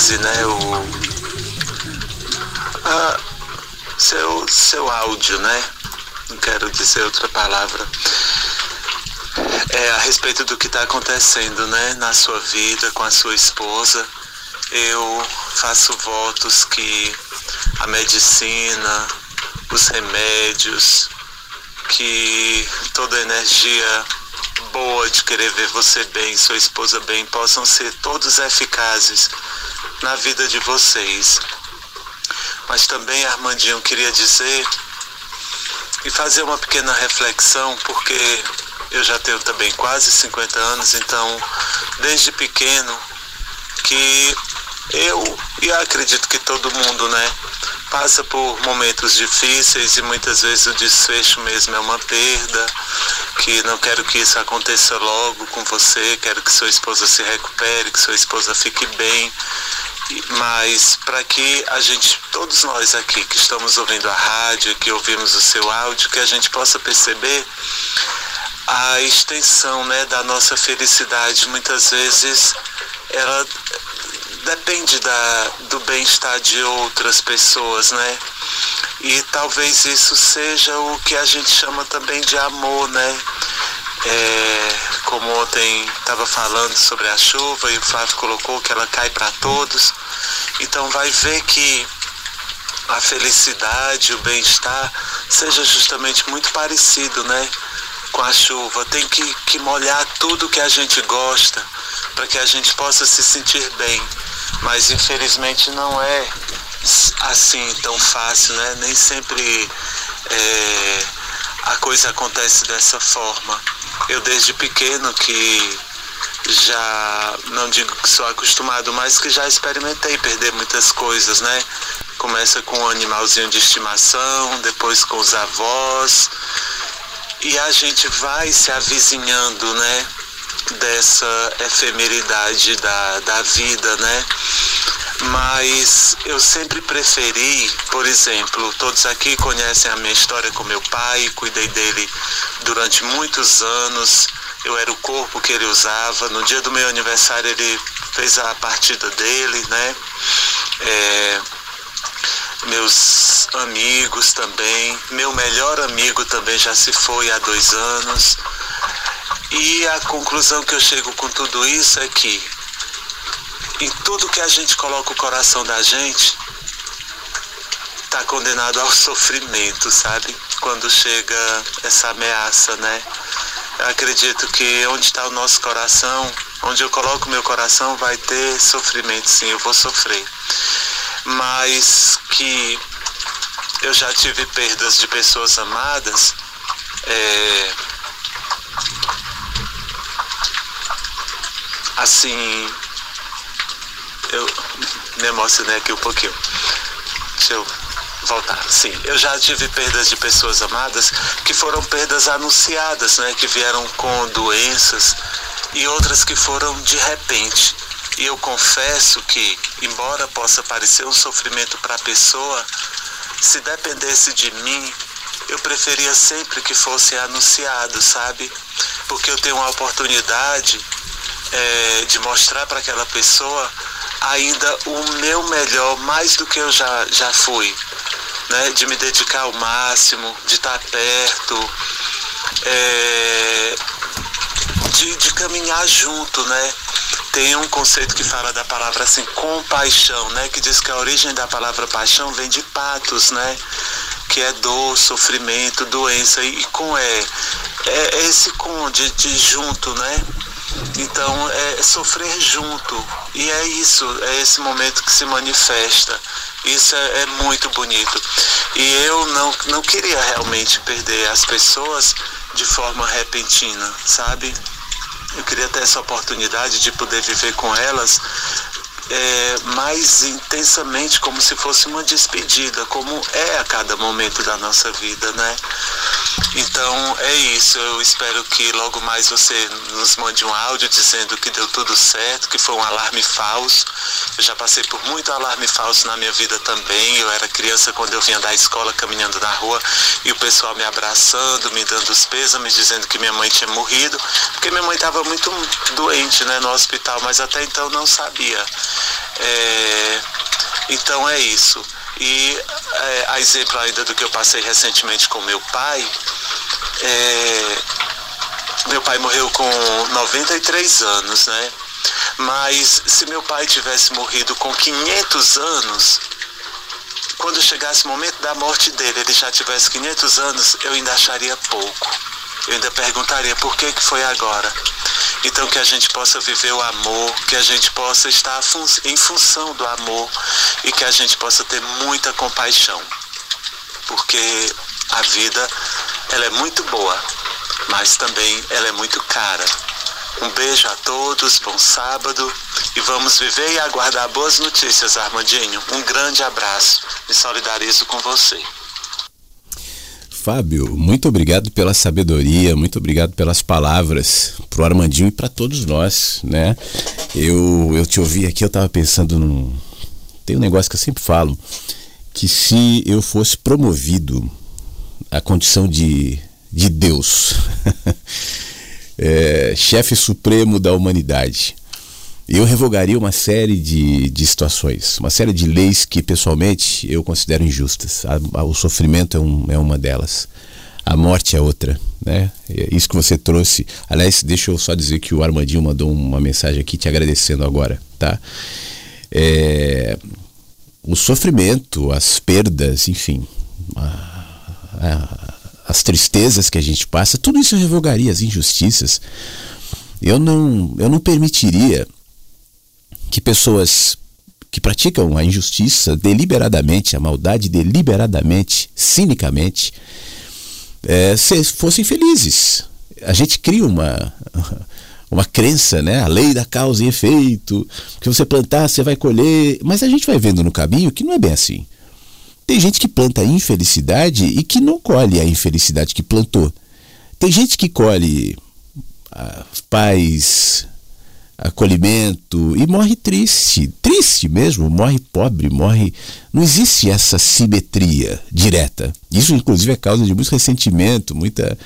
Reprise, né? O a, seu, seu áudio, né? Não quero dizer outra palavra. É a respeito do que está acontecendo, né, na sua vida com a sua esposa eu faço votos que a medicina, os remédios, que toda a energia boa de querer ver você bem, sua esposa bem, possam ser todos eficazes na vida de vocês. Mas também, Armandinho, queria dizer e fazer uma pequena reflexão, porque eu já tenho também quase 50 anos, então, desde pequeno, que eu e acredito que todo mundo, né, passa por momentos difíceis e muitas vezes o desfecho mesmo é uma perda, que não quero que isso aconteça logo com você, quero que sua esposa se recupere, que sua esposa fique bem. Mas para que a gente, todos nós aqui que estamos ouvindo a rádio, que ouvimos o seu áudio, que a gente possa perceber a extensão né, da nossa felicidade. Muitas vezes ela depende da, do bem-estar de outras pessoas, né? E talvez isso seja o que a gente chama também de amor, né? É, como ontem estava falando sobre a chuva e o Flávio colocou que ela cai para todos. Então vai ver que a felicidade, o bem-estar seja justamente muito parecido, né? Com a chuva. Tem que, que molhar tudo que a gente gosta para que a gente possa se sentir bem. Mas infelizmente não é assim tão fácil, né? Nem sempre é, a coisa acontece dessa forma. Eu desde pequeno que já não digo que sou acostumado, mas que já experimentei perder muitas coisas, né? Começa com um animalzinho de estimação, depois com os avós, e a gente vai se avizinhando, né? Dessa efemeridade da, da vida, né? Mas eu sempre preferi, por exemplo, todos aqui conhecem a minha história com meu pai, cuidei dele durante muitos anos eu era o corpo que ele usava. No dia do meu aniversário ele fez a partida dele, né? É, meus amigos também, meu melhor amigo também já se foi há dois anos. E a conclusão que eu chego com tudo isso é que em tudo que a gente coloca o coração da gente, está condenado ao sofrimento, sabe? Quando chega essa ameaça, né? Eu acredito que onde está o nosso coração, onde eu coloco meu coração, vai ter sofrimento, sim, eu vou sofrer. Mas que eu já tive perdas de pessoas amadas, é, assim, eu me emocionei aqui um pouquinho. Deixa eu voltar. Sim, eu já tive perdas de pessoas amadas que foram perdas anunciadas, né, que vieram com doenças e outras que foram de repente. E eu confesso que, embora possa parecer um sofrimento para a pessoa, se dependesse de mim, eu preferia sempre que fosse anunciado, sabe? Porque eu tenho uma oportunidade é, de mostrar para aquela pessoa ainda o meu melhor, mais do que eu já, já fui né, de me dedicar ao máximo, de estar perto, é, de, de caminhar junto, né? Tem um conceito que fala da palavra assim, compaixão, né? Que diz que a origem da palavra paixão vem de patos, né? Que é dor, sofrimento, doença. E, com é, é esse com de, de junto, né? Então é sofrer junto. E é isso, é esse momento que se manifesta. Isso é, é, muito bonito. E eu não, não queria realmente perder as pessoas de forma repentina, sabe? Eu queria ter essa oportunidade de poder viver com elas é, mais intensamente, como se fosse uma despedida, como é a cada momento da nossa vida, né? Então é isso. Eu espero que logo mais você nos mande um áudio dizendo que deu tudo certo, que foi um alarme falso. Eu já passei por muito alarme falso na minha vida também. Eu era criança quando eu vinha da escola caminhando na rua e o pessoal me abraçando, me dando os pêsames, dizendo que minha mãe tinha morrido, porque minha mãe estava muito doente né, no hospital, mas até então não sabia. É, então é isso. E é, a exemplo ainda do que eu passei recentemente com meu pai, é, meu pai morreu com 93 anos, né? Mas se meu pai tivesse morrido com 500 anos, quando chegasse o momento da morte dele, ele já tivesse 500 anos, eu ainda acharia pouco. Eu ainda perguntaria por que, que foi agora. Então que a gente possa viver o amor, que a gente possa estar em função do amor e que a gente possa ter muita compaixão. Porque a vida ela é muito boa, mas também ela é muito cara. Um beijo a todos, bom sábado e vamos viver e aguardar boas notícias, Armandinho. Um grande abraço. Me solidarizo com você. Fábio, muito obrigado pela sabedoria, muito obrigado pelas palavras pro Armandinho e para todos nós, né? Eu, eu te ouvi aqui, eu estava pensando num, Tem um negócio que eu sempre falo, que se eu fosse promovido à condição de, de Deus, é, chefe supremo da humanidade, eu revogaria uma série de, de situações, uma série de leis que pessoalmente eu considero injustas. A, a, o sofrimento é, um, é uma delas. A morte é outra, né? É isso que você trouxe. Aliás, deixa eu só dizer que o Armandinho mandou uma mensagem aqui te agradecendo agora, tá? É, o sofrimento, as perdas, enfim, a, a, as tristezas que a gente passa, tudo isso eu revogaria, as injustiças. Eu não, eu não permitiria que pessoas que praticam a injustiça deliberadamente, a maldade deliberadamente, cinicamente, é, se, fossem felizes. A gente cria uma, uma crença, né? A lei da causa e efeito, que você plantar, você vai colher. Mas a gente vai vendo no caminho que não é bem assim. Tem gente que planta a infelicidade e que não colhe a infelicidade que plantou. Tem gente que colhe a paz, acolhimento e morre triste, triste mesmo, morre pobre, morre. Não existe essa simetria direta. Isso, inclusive, é causa de muito ressentimento, muita,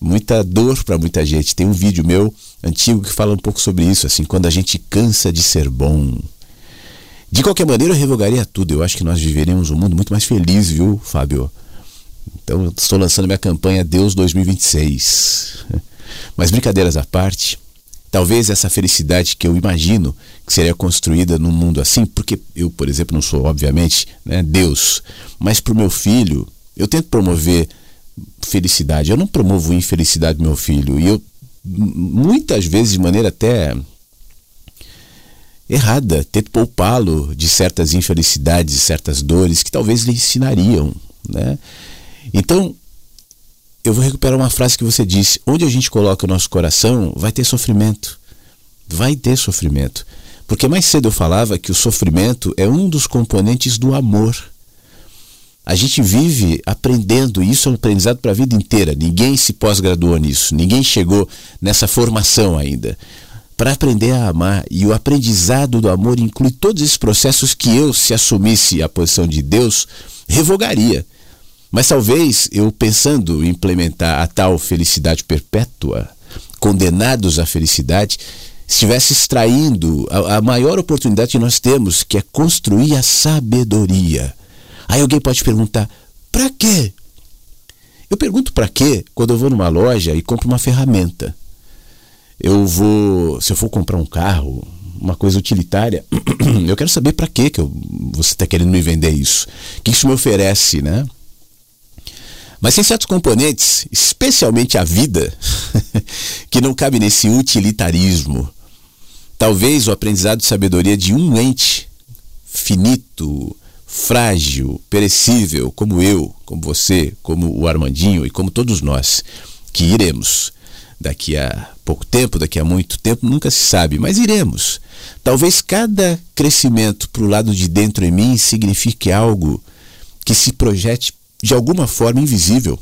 muita dor para muita gente. Tem um vídeo meu antigo que fala um pouco sobre isso, assim, quando a gente cansa de ser bom. De qualquer maneira, eu revogaria tudo. Eu acho que nós viveremos um mundo muito mais feliz, viu, Fábio? Então, estou lançando minha campanha Deus 2026. Mas brincadeiras à parte, Talvez essa felicidade que eu imagino que seria construída num mundo assim, porque eu, por exemplo, não sou, obviamente, né, Deus, mas para o meu filho, eu tento promover felicidade. Eu não promovo infelicidade do meu filho. E eu, muitas vezes, de maneira até errada, tento poupá-lo de certas infelicidades, certas dores que talvez lhe ensinariam. Né? Então, eu vou recuperar uma frase que você disse: onde a gente coloca o nosso coração, vai ter sofrimento. Vai ter sofrimento. Porque mais cedo eu falava que o sofrimento é um dos componentes do amor. A gente vive aprendendo, isso é um aprendizado para a vida inteira. Ninguém se pós-graduou nisso, ninguém chegou nessa formação ainda. Para aprender a amar, e o aprendizado do amor inclui todos esses processos que eu, se assumisse a posição de Deus, revogaria. Mas talvez eu pensando em implementar a tal felicidade perpétua, condenados à felicidade, estivesse extraindo a, a, maior oportunidade que nós temos, que é construir a sabedoria. Aí alguém pode perguntar: para quê? Eu pergunto para quê quando eu vou numa loja e compro uma ferramenta. Eu vou, se eu for comprar um carro, uma coisa utilitária, eu quero saber para quê que eu, você está querendo me vender isso. O que isso me oferece, né? Mas tem certos componentes, especialmente a vida, que não cabe nesse utilitarismo. Talvez o aprendizado de sabedoria de um ente finito, frágil, perecível, como eu, como você, como o Armandinho e como todos nós, que iremos daqui a pouco tempo, daqui a muito tempo, nunca se sabe, mas iremos. Talvez cada crescimento para o lado de dentro em mim signifique algo que se projete de alguma forma invisível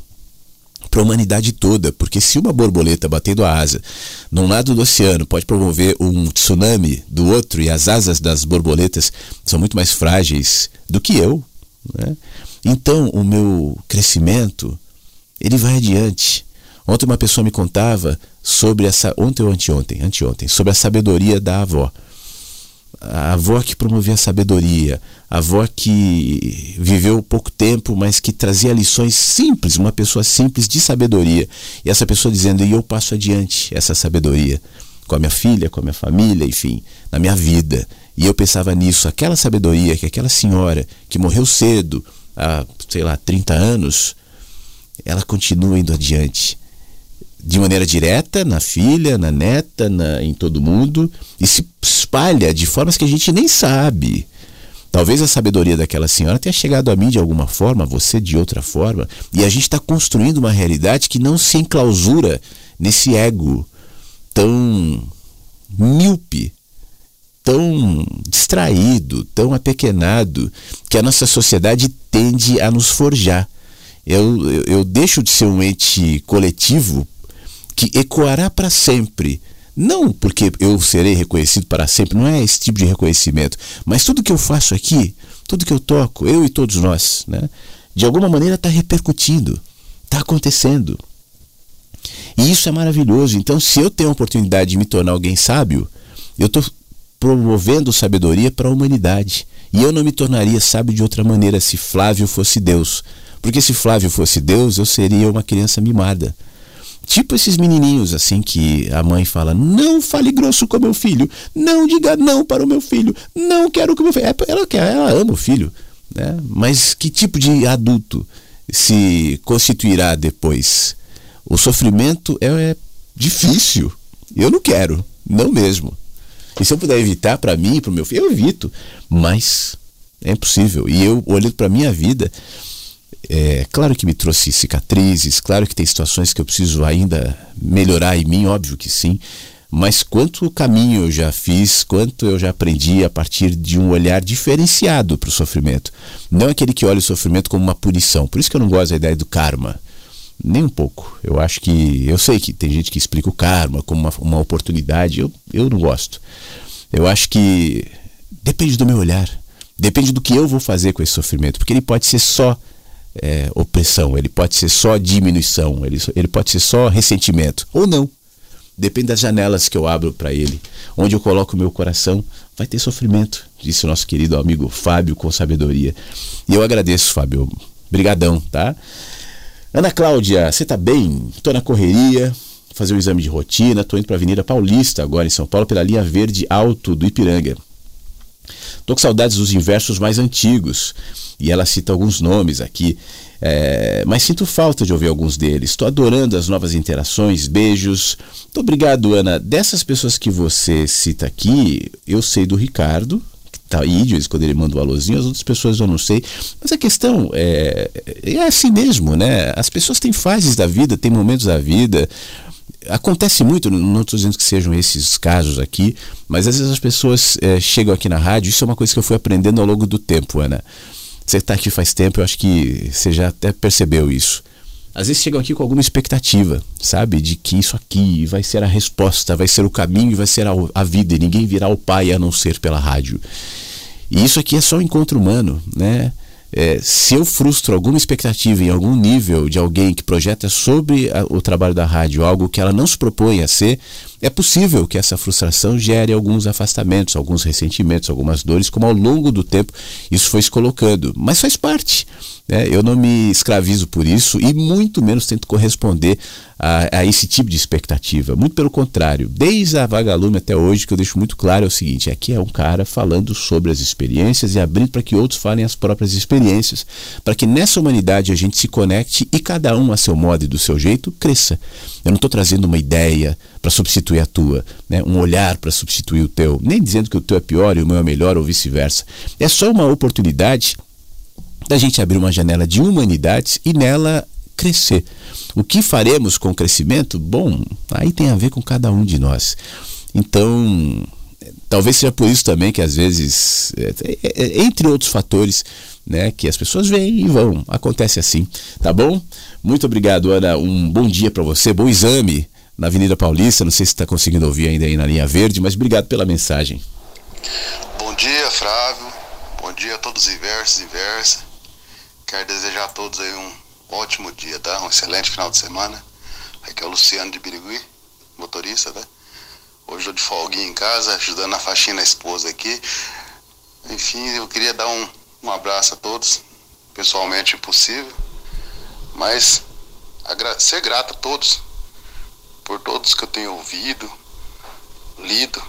para a humanidade toda, porque se uma borboleta batendo a asa num lado do oceano pode promover um tsunami do outro e as asas das borboletas são muito mais frágeis do que eu, né? então o meu crescimento ele vai adiante. Ontem uma pessoa me contava sobre essa ontem ou anteontem, anteontem, sobre a sabedoria da avó a avó que promovia a sabedoria, avó que viveu pouco tempo, mas que trazia lições simples, uma pessoa simples de sabedoria. E essa pessoa dizendo: e eu passo adiante essa sabedoria com a minha filha, com a minha família, enfim, na minha vida. E eu pensava nisso, aquela sabedoria que aquela senhora que morreu cedo, há, sei lá, 30 anos, ela continua indo adiante de maneira direta na filha, na neta, na, em todo mundo e se espalha de formas que a gente nem sabe. Talvez a sabedoria daquela senhora tenha chegado a mim de alguma forma, a você de outra forma, e a gente está construindo uma realidade que não se enclausura nesse ego tão míope, tão distraído, tão apequenado, que a nossa sociedade tende a nos forjar. Eu, eu, eu deixo de ser um ente coletivo que ecoará para sempre Não porque eu serei reconhecido para sempre, não é esse tipo de reconhecimento, mas tudo que eu faço aqui, tudo que eu toco, eu e todos nós, né, de alguma maneira está repercutindo, está acontecendo. E isso é maravilhoso. Então, se eu tenho a oportunidade de me tornar alguém sábio, eu estou promovendo sabedoria para a humanidade. E eu não me tornaria sábio de outra maneira se Flávio fosse Deus. Porque se Flávio fosse Deus, eu seria uma criança mimada. Tipo esses menininhos assim que a mãe fala: "Não fale grosso com meu filho, não diga não para o meu filho, não quero que meu filho". É, ela quer, ela ama o filho, né? Mas que tipo de adulto se constituirá depois? O sofrimento é, é difícil. Eu não quero, não mesmo. E se eu puder evitar para mim e para o meu filho, eu evito. Mas é impossível. E eu, olhando para minha vida, é claro que me trouxe cicatrizes, claro que tem situações que eu preciso ainda melhorar em mim, óbvio que sim. Mas quanto caminho eu já fiz, quanto eu já aprendi a partir de um olhar diferenciado para o sofrimento. Não aquele que olha o sofrimento como uma punição. Por isso que eu não gosto da ideia do karma. Nem um pouco. Eu acho que. Eu sei que tem gente que explica o karma como uma, uma oportunidade. Eu, eu não gosto. Eu acho que depende do meu olhar. Depende do que eu vou fazer com esse sofrimento. Porque ele pode ser só é, opressão, ele pode ser só diminuição, ele, ele pode ser só ressentimento. Ou não. Depende das janelas que eu abro para ele. Onde eu coloco o meu coração, vai ter sofrimento, disse o nosso querido amigo Fábio com sabedoria. E eu agradeço, Fábio. Brigadão, tá? Ana Cláudia, você tá bem? Tô na correria, fazer um exame de rotina, tô indo para a Avenida Paulista agora em São Paulo pela linha verde alto do Ipiranga. Tô com saudades dos inversos mais antigos e ela cita alguns nomes aqui, é, mas sinto falta de ouvir alguns deles. Estou adorando as novas interações, beijos. Muito obrigado, Ana. Dessas pessoas que você cita aqui, eu sei do Ricardo, tá aí, de vez quando ele manda um alôzinho, as outras pessoas eu não sei. Mas a questão é, é assim mesmo, né? As pessoas têm fases da vida, têm momentos da vida. Acontece muito, não estou dizendo que sejam esses casos aqui, mas às vezes as pessoas é, chegam aqui na rádio, isso é uma coisa que eu fui aprendendo ao longo do tempo, Ana. Você está aqui faz tempo, eu acho que você já até percebeu isso às vezes chegam aqui com alguma expectativa, sabe? De que isso aqui vai ser a resposta, vai ser o caminho vai ser a, a vida, e ninguém virá o pai a não ser pela rádio. E isso aqui é só um encontro humano, né? É, se eu frustro alguma expectativa em algum nível de alguém que projeta sobre a, o trabalho da rádio algo que ela não se propõe a ser, é possível que essa frustração gere alguns afastamentos, alguns ressentimentos, algumas dores, como ao longo do tempo isso foi se colocando. Mas faz parte. Né? Eu não me escravizo por isso e muito menos tento corresponder a, a, esse tipo de expectativa. Muito pelo contrário, desde a Vagalume até hoje, que eu deixo muito claro é o seguinte: aqui é um cara falando sobre as experiências e abrindo para que outros falem as próprias experiências, para que nessa humanidade a gente se conecte e cada um a seu modo e do seu jeito cresça. Eu não estou trazendo uma ideia para substituir a tua, né? um olhar para substituir o teu, nem dizendo que o teu é pior e o meu é melhor ou vice-versa. É só uma oportunidade da gente abrir uma janela de humanidades e nela crescer. O que faremos com o crescimento? Bom, aí tem a ver com cada um de nós. Então, talvez seja por isso também que às vezes, é, é, é, entre outros fatores, né, que as pessoas vêm e vão. Acontece assim, tá bom? Muito obrigado, Ana. Um bom dia para você, bom exame na Avenida Paulista. Não sei se está conseguindo ouvir ainda aí na linha verde, mas obrigado pela mensagem. Bom dia, Flávio. Bom dia a todos os inversos e inversas. Quero desejar a todos aí um ótimo dia, tá? Um excelente final de semana. Aqui é o Luciano de Birigui, motorista, né? Hoje eu de folguinha em casa, ajudando na faxina a esposa aqui. Enfim, eu queria dar um, um abraço a todos, pessoalmente impossível, mas ser grato a todos, por todos que eu tenho ouvido, lido,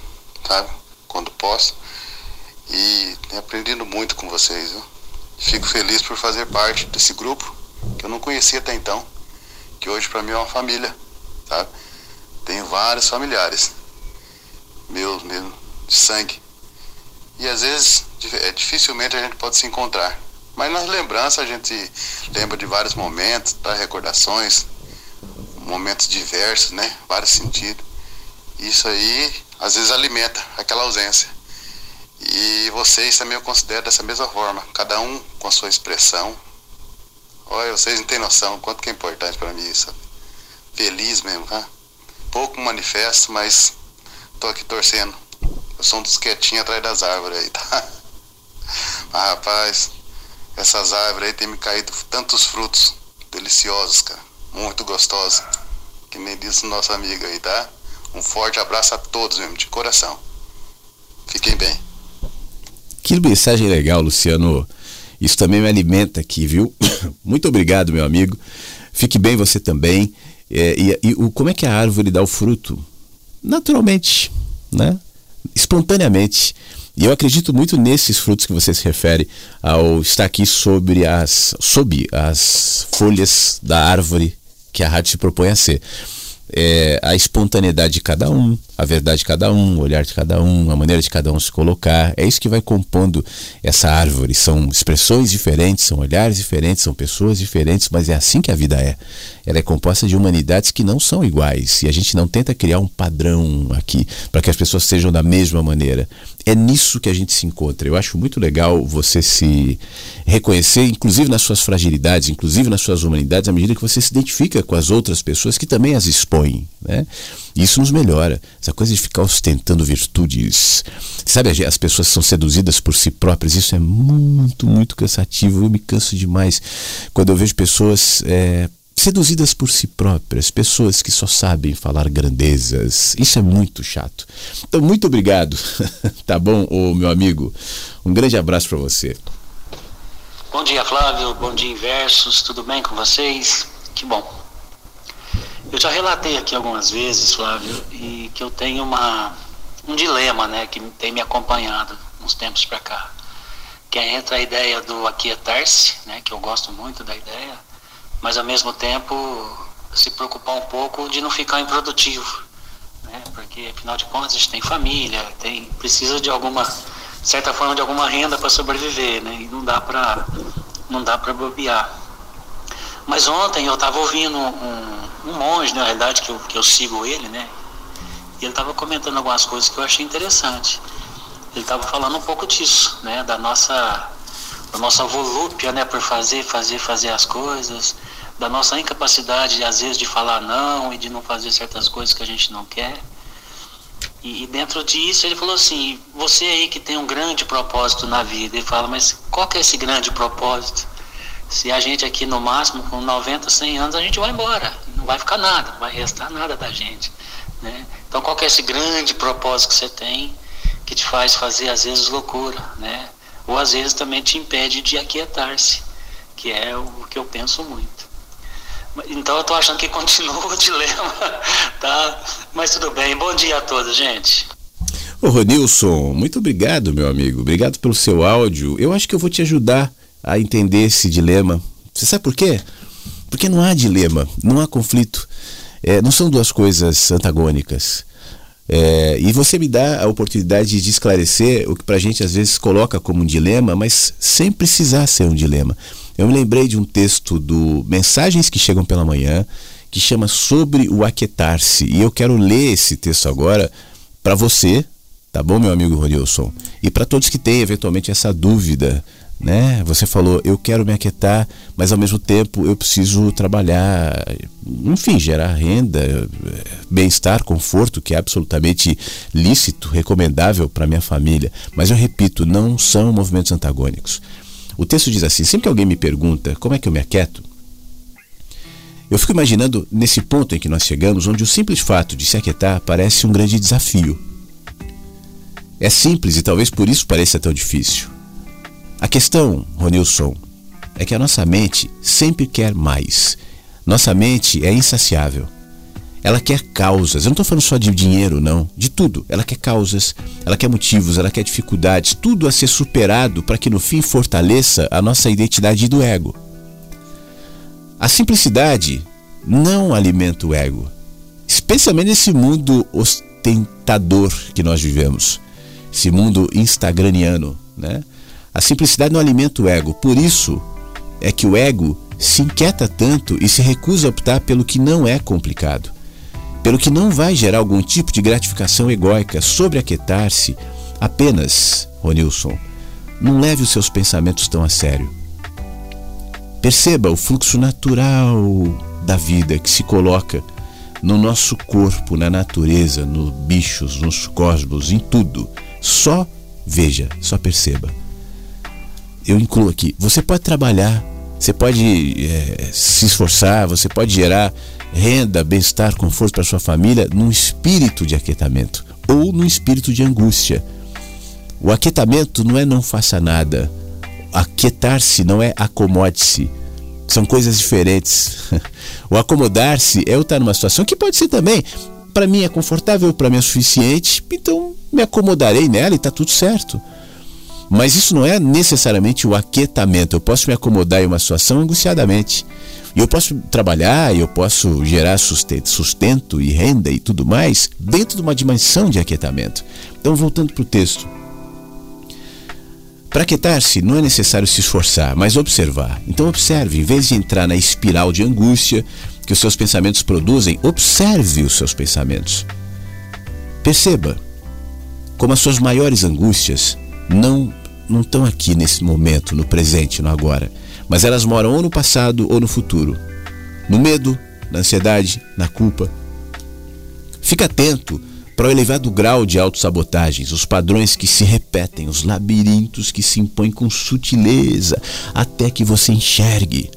sabe? Quando posso. E tenho aprendido muito com vocês, viu? Fico feliz por fazer parte desse grupo que eu não conhecia até então, que hoje para mim é uma família, sabe? Tenho vários familiares, meus mesmo, de sangue. E às vezes é, dificilmente a gente pode se encontrar. Mas nas lembranças a gente lembra de vários momentos, tá? recordações, momentos diversos, né? Vários sentidos. Isso aí às vezes alimenta aquela ausência. E vocês também eu considero dessa mesma forma, cada um com a sua expressão. Olha, vocês não têm noção quanto que é importante para mim isso. Feliz mesmo, tá? Pouco manifesto, mas tô aqui torcendo. Eu sou um dos quietinhos atrás das árvores aí, tá? Mas rapaz, essas árvores aí tem me caído tantos frutos deliciosos, cara. Muito gostosos. Que nem disse nosso amigo aí, tá? Um forte abraço a todos mesmo, de coração. Fiquem bem. Que mensagem legal, Luciano. Isso também me alimenta aqui, viu? Muito obrigado, meu amigo. Fique bem você também. É, e, e o, como é que a árvore dá o fruto? Naturalmente, né? Espontaneamente. E eu acredito muito nesses frutos que você se refere ao estar aqui sobre as, sob as folhas da árvore que a rádio se propõe a ser. É, a espontaneidade de cada um, a verdade de cada um, o olhar de cada um, a maneira de cada um se colocar. É isso que vai compondo essa árvore. São expressões diferentes, são olhares diferentes, são pessoas diferentes, mas é assim que a vida é. Ela é composta de humanidades que não são iguais e a gente não tenta criar um padrão aqui para que as pessoas sejam da mesma maneira. É nisso que a gente se encontra. Eu acho muito legal você se reconhecer, inclusive nas suas fragilidades, inclusive nas suas humanidades, à medida que você se identifica com as outras pessoas que também as expõem. Né? Isso nos melhora. Essa coisa de ficar ostentando virtudes. Sabe, as pessoas são seduzidas por si próprias. Isso é muito, muito cansativo. Eu me canso demais quando eu vejo pessoas. É, seduzidas por si próprias, pessoas que só sabem falar grandezas. Isso é muito chato. Então, muito obrigado, tá bom, ô, meu amigo? Um grande abraço para você. Bom dia, Flávio. Bom dia, Inversos. Tudo bem com vocês? Que bom. Eu já relatei aqui algumas vezes, Flávio, e que eu tenho uma, um dilema, né, que tem me acompanhado uns tempos para cá. Que é entre a ideia do aquietar-se, né, que eu gosto muito da ideia, mas ao mesmo tempo se preocupar um pouco de não ficar improdutivo, né, porque afinal de contas a gente tem família, tem precisa de alguma certa forma de alguma renda para sobreviver, né, e não dá para não dá para bobear. Mas ontem eu estava ouvindo um, um monge, na realidade, que eu, que eu sigo ele, né? E ele estava comentando algumas coisas que eu achei interessante. Ele estava falando um pouco disso, né? Da nossa, da nossa volúpia, né? Por fazer, fazer, fazer as coisas, da nossa incapacidade, às vezes, de falar não e de não fazer certas coisas que a gente não quer. E, e dentro disso ele falou assim, você aí que tem um grande propósito na vida, ele fala, mas qual que é esse grande propósito? Se a gente aqui no máximo com 90, 100 anos, a gente vai embora, não vai ficar nada, não vai restar nada da gente. Né? Então qual é esse grande propósito que você tem que te faz fazer às vezes loucura, né? Ou às vezes também te impede de aquietar-se, que é o que eu penso muito. Então eu estou achando que continua o dilema, tá? Mas tudo bem. Bom dia a todos, gente. Ô Ronilson, muito obrigado, meu amigo. Obrigado pelo seu áudio. Eu acho que eu vou te ajudar a entender esse dilema. Você sabe por quê? Porque não há dilema, não há conflito. É, não são duas coisas antagônicas. É, e você me dá a oportunidade de esclarecer o que para a gente às vezes coloca como um dilema, mas sem precisar ser um dilema. Eu me lembrei de um texto do Mensagens que Chegam pela Manhã, que chama Sobre o Aquietar-se. E eu quero ler esse texto agora para você, tá bom, meu amigo Ronilson? E para todos que têm eventualmente essa dúvida né? Você falou, eu quero me aquietar, mas ao mesmo tempo eu preciso trabalhar, enfim, gerar renda, bem-estar, conforto, que é absolutamente lícito, recomendável para minha família. Mas eu repito, não são movimentos antagônicos. O texto diz assim: sempre que alguém me pergunta como é que eu me aquieto, eu fico imaginando nesse ponto em que nós chegamos, onde o simples fato de se aquietar parece um grande desafio. É simples e talvez por isso pareça tão difícil. A questão, Ronilson, é que a nossa mente sempre quer mais. Nossa mente é insaciável. Ela quer causas. Eu não estou falando só de dinheiro, não. De tudo. Ela quer causas, ela quer motivos, ela quer dificuldades, tudo a ser superado para que no fim fortaleça a nossa identidade do ego. A simplicidade não alimenta o ego, especialmente nesse mundo ostentador que nós vivemos, esse mundo instagramiano, né? A simplicidade não alimenta o ego. Por isso é que o ego se inquieta tanto e se recusa a optar pelo que não é complicado, pelo que não vai gerar algum tipo de gratificação egóica sobre aquietar-se. Apenas, Ronilson, não leve os seus pensamentos tão a sério. Perceba o fluxo natural da vida que se coloca no nosso corpo, na natureza, nos bichos, nos cosmos, em tudo. Só veja, só perceba. Eu incluo aqui. Você pode trabalhar, você pode é, se esforçar, você pode gerar renda, bem-estar, conforto para sua família num espírito de aquietamento ou num espírito de angústia. O aquietamento não é não faça nada. Aquietar-se não é acomode-se. São coisas diferentes. O acomodar-se é eu estar numa situação que pode ser também, para mim é confortável, para mim é suficiente, então me acomodarei nela e está tudo certo. Mas isso não é necessariamente o aquietamento. Eu posso me acomodar em uma situação angustiadamente. E eu posso trabalhar, eu posso gerar sustento, sustento e renda e tudo mais dentro de uma dimensão de aquietamento. Então, voltando para o texto. Para aquietar-se, não é necessário se esforçar, mas observar. Então, observe, em vez de entrar na espiral de angústia que os seus pensamentos produzem, observe os seus pensamentos. Perceba como as suas maiores angústias não não estão aqui nesse momento, no presente, no agora, mas elas moram ou no passado ou no futuro. No medo, na ansiedade, na culpa. Fica atento para o elevado grau de autossabotagens, os padrões que se repetem, os labirintos que se impõem com sutileza até que você enxergue.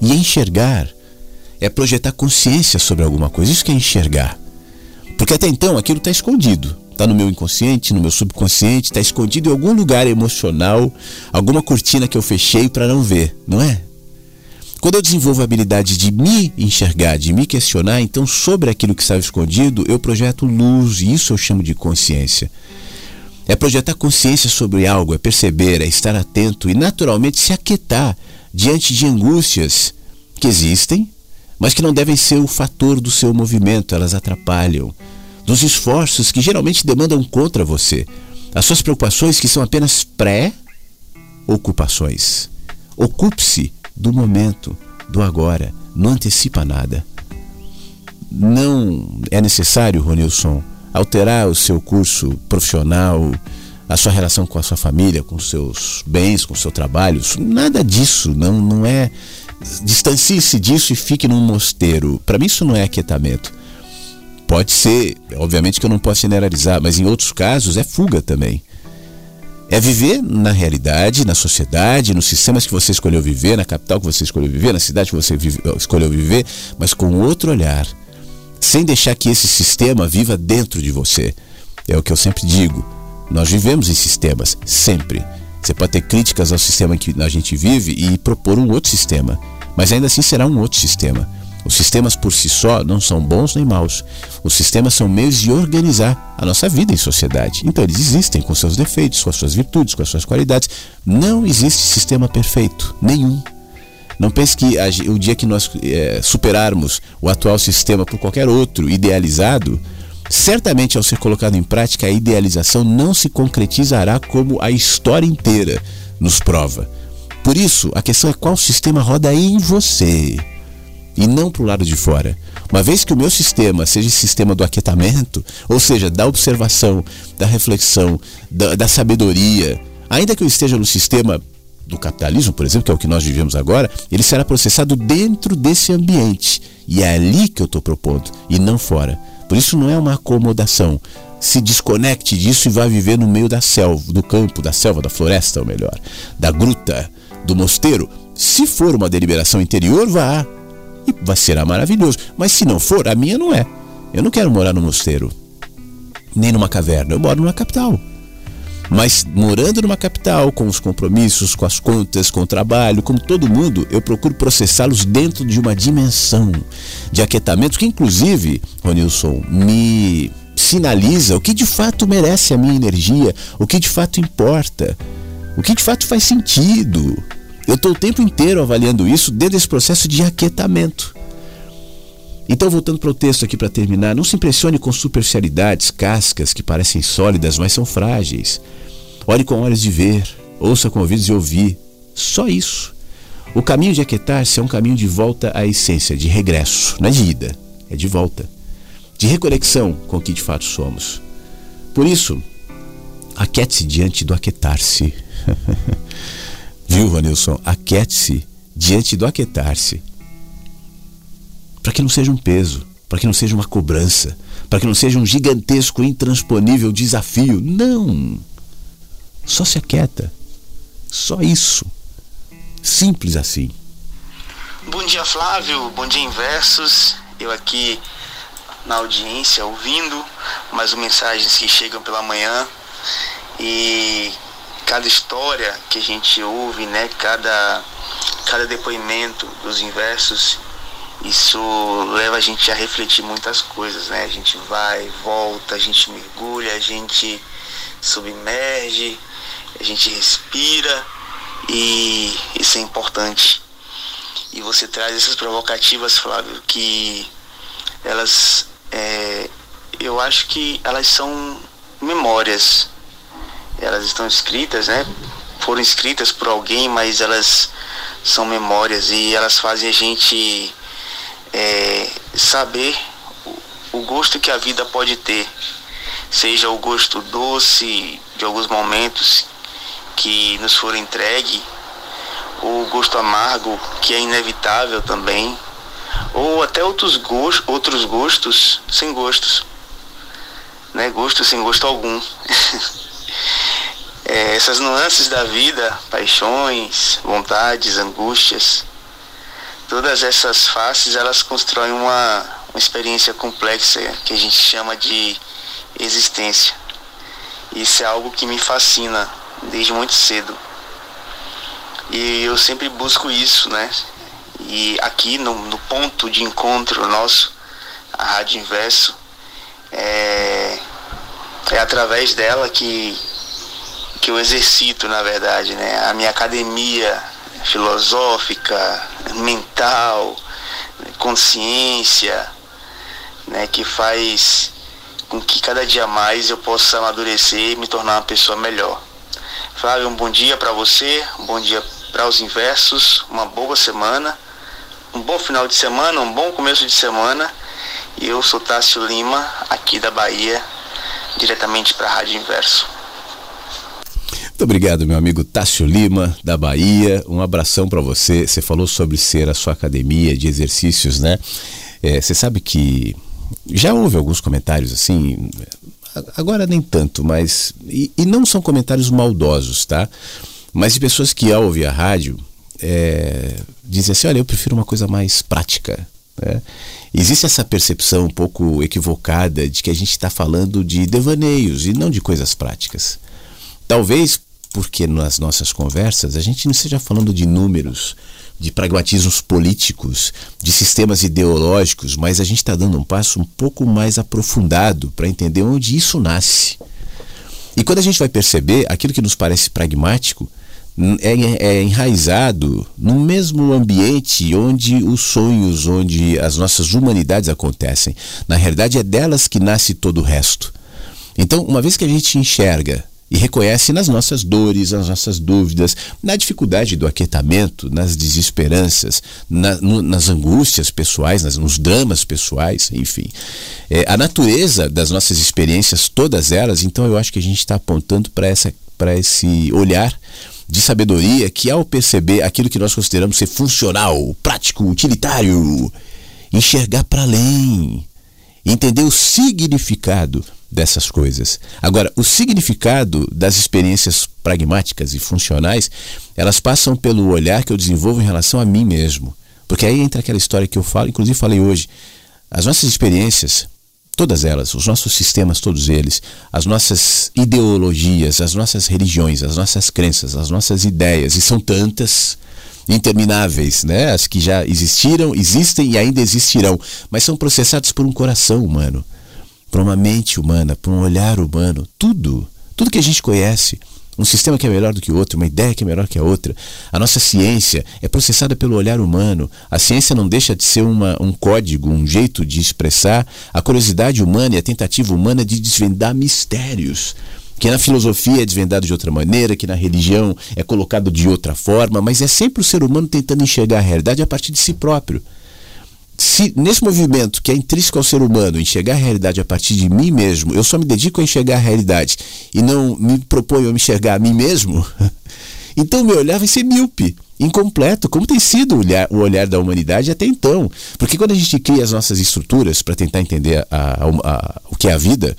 E enxergar é projetar consciência sobre alguma coisa. Isso que é enxergar. Porque até então aquilo está escondido. Está no meu inconsciente, no meu subconsciente, está escondido em algum lugar emocional, alguma cortina que eu fechei para não ver, não é? Quando eu desenvolvo a habilidade de me enxergar, de me questionar, então sobre aquilo que estava escondido, eu projeto luz, e isso eu chamo de consciência. É projetar consciência sobre algo, é perceber, é estar atento e naturalmente se aquietar diante de angústias que existem, mas que não devem ser o fator do seu movimento, elas atrapalham. Dos esforços que geralmente demandam contra você, as suas preocupações que são apenas pré-ocupações. Ocupe-se do momento, do agora. Não antecipa nada. Não é necessário, Ronilson, alterar o seu curso profissional, a sua relação com a sua família, com seus bens, com seu trabalho. Nada disso. Não, não é. Distancie-se disso e fique num mosteiro. Para mim, isso não é aquietamento. Pode ser, obviamente que eu não posso generalizar, mas em outros casos é fuga também. É viver na realidade, na sociedade, nos sistemas que você escolheu viver, na capital que você escolheu viver, na cidade que você vive, escolheu viver, mas com outro olhar, sem deixar que esse sistema viva dentro de você. É o que eu sempre digo. Nós vivemos em sistemas, sempre. Você pode ter críticas ao sistema que a gente vive e propor um outro sistema, mas ainda assim será um outro sistema. Os sistemas por si só não são bons nem maus. Os sistemas são meios de organizar a nossa vida em sociedade. Então eles existem com seus defeitos, com as suas virtudes, com as suas qualidades. Não existe sistema perfeito, nenhum. Não pense que o dia que nós é, superarmos o atual sistema por qualquer outro idealizado, certamente ao ser colocado em prática, a idealização não se concretizará como a história inteira nos prova. Por isso, a questão é qual sistema roda em você e não para o lado de fora. Uma vez que o meu sistema seja esse sistema do aquietamento, ou seja, da observação, da reflexão, da, da sabedoria, ainda que eu esteja no sistema do capitalismo, por exemplo, que é o que nós vivemos agora, ele será processado dentro desse ambiente. E é ali que eu estou propondo, e não fora. Por isso não é uma acomodação. Se desconecte disso e vá viver no meio da selva, do campo, da selva, da floresta, ou melhor, da gruta, do mosteiro. Se for uma deliberação interior, vá e vai ser maravilhoso. Mas se não for, a minha não é. Eu não quero morar no mosteiro, nem numa caverna. Eu moro numa capital. Mas morando numa capital, com os compromissos, com as contas, com o trabalho, como todo mundo, eu procuro processá-los dentro de uma dimensão de aquietamento que, inclusive, Ronilson, me sinaliza o que de fato merece a minha energia, o que de fato importa, o que de fato faz sentido. Eu estou o tempo inteiro avaliando isso dentro desse processo de aquietamento. Então, voltando para o texto aqui para terminar, não se impressione com superficialidades, cascas que parecem sólidas, mas são frágeis. Olhe com olhos de ver, ouça com ouvidos de ouvir. Só isso. O caminho de aquietar-se é um caminho de volta à essência, de regresso, não é de ida, é de volta, de reconexão com o que de fato somos. Por isso, aquiete-se diante do aquietar-se. Viu, Vanilson? Aquiete-se diante do aquietar-se. para que não seja um peso, para que não seja uma cobrança, para que não seja um gigantesco, intransponível desafio. Não! Só se aquieta. Só isso. Simples assim. Bom dia, Flávio. Bom dia, Inversos. Eu aqui na audiência, ouvindo mais mensagens que chegam pela manhã. E cada história que a gente ouve, né? Cada, cada depoimento dos inversos, isso leva a gente a refletir muitas coisas, né? A gente vai, volta, a gente mergulha, a gente submerge, a gente respira e isso é importante. E você traz essas provocativas, Flávio, que elas, é, eu acho que elas são memórias. Elas estão escritas, né? Foram escritas por alguém, mas elas são memórias e elas fazem a gente é, saber o, gosto que a vida pode ter. Seja o gosto doce de alguns momentos que nos foram entregue, ou o gosto amargo que é inevitável também, ou até outros gostos, outros gostos sem gostos, né? Gosto sem gosto algum. é, essas nuances da vida, paixões, vontades, angústias, todas essas faces elas constroem uma, uma experiência complexa que a gente chama de existência. Isso é algo que me fascina desde muito cedo. E eu sempre busco isso, né? E aqui no, no ponto de encontro nosso, a Rádio Inverso, é, é através dela que, que eu exercito, na verdade, né? A minha academia filosófica, mental, consciência, né? Que faz com que cada dia mais eu possa amadurecer e me tornar uma pessoa melhor. Flávio, um bom dia para você, um bom dia para os inversos, uma boa semana, um bom final de semana, um bom começo de semana. E eu sou Tássio Lima, aqui da Bahia, diretamente para a Rádio Inverso. Muito obrigado, meu amigo Tássio Lima, da Bahia. Um abração para você. Você falou sobre ser a sua academia de exercícios, né? É, você sabe que já houve alguns comentários assim, agora nem tanto, mas. E, e, não são comentários maldosos, tá? Mas de pessoas que ao ouvir a rádio é, dizem assim: olha, eu prefiro uma coisa mais prática. Né? Existe essa percepção um pouco equivocada de que a gente está falando de devaneios e não de coisas práticas. Talvez porque nas nossas conversas a gente não esteja falando de números, de pragmatismos políticos, de sistemas ideológicos, mas a gente está dando um passo um pouco mais aprofundado para entender onde isso nasce. E quando a gente vai perceber aquilo que nos parece pragmático, é, é, enraizado no mesmo ambiente onde os sonhos, onde as nossas humanidades acontecem. Na realidade, é delas que nasce todo o resto. Então, uma vez que a gente enxerga e reconhece nas nossas dores, nas nossas dúvidas, na dificuldade do aquietamento, nas desesperanças, na, no, nas angústias pessoais, nas, nos dramas pessoais, enfim. É, a natureza das nossas experiências, todas elas, então eu acho que a gente está apontando para esse olhar de sabedoria que, ao perceber aquilo que nós consideramos ser funcional, prático, utilitário, enxergar para além, entender o significado dessas coisas. Agora, o significado das experiências pragmáticas e funcionais, elas passam pelo olhar que eu desenvolvo em relação a mim mesmo. Porque aí entra aquela história que eu falo, inclusive falei hoje. As nossas experiências, todas elas, os nossos sistemas, todos eles, as nossas ideologias, as nossas religiões, as nossas crenças, as nossas ideias, e são tantas, intermináveis, né? As que já existiram, existem e ainda existirão, mas são processadas por um coração humano para uma mente humana, para um olhar humano, tudo, tudo que a gente conhece, um sistema que é melhor do que o outro, uma ideia que é melhor que a outra. A nossa ciência é processada pelo olhar humano. A ciência não deixa de ser uma, um código, um jeito de expressar a curiosidade humana e a tentativa humana de desvendar mistérios. Que na filosofia é desvendado de outra maneira, que na religião é colocado de outra forma, mas é sempre o ser humano tentando enxergar a realidade a partir de si próprio se nesse movimento que é intrínseco ao ser humano, enxergar a realidade a partir de mim mesmo, eu só me dedico a enxergar a realidade e não me proponho a me enxergar a mim mesmo, então meu olhar vai ser míope. incompleto, como tem sido o olhar, da humanidade até então. Porque quando a gente cria as nossas estruturas para tentar entender a, a, a, o que é a vida,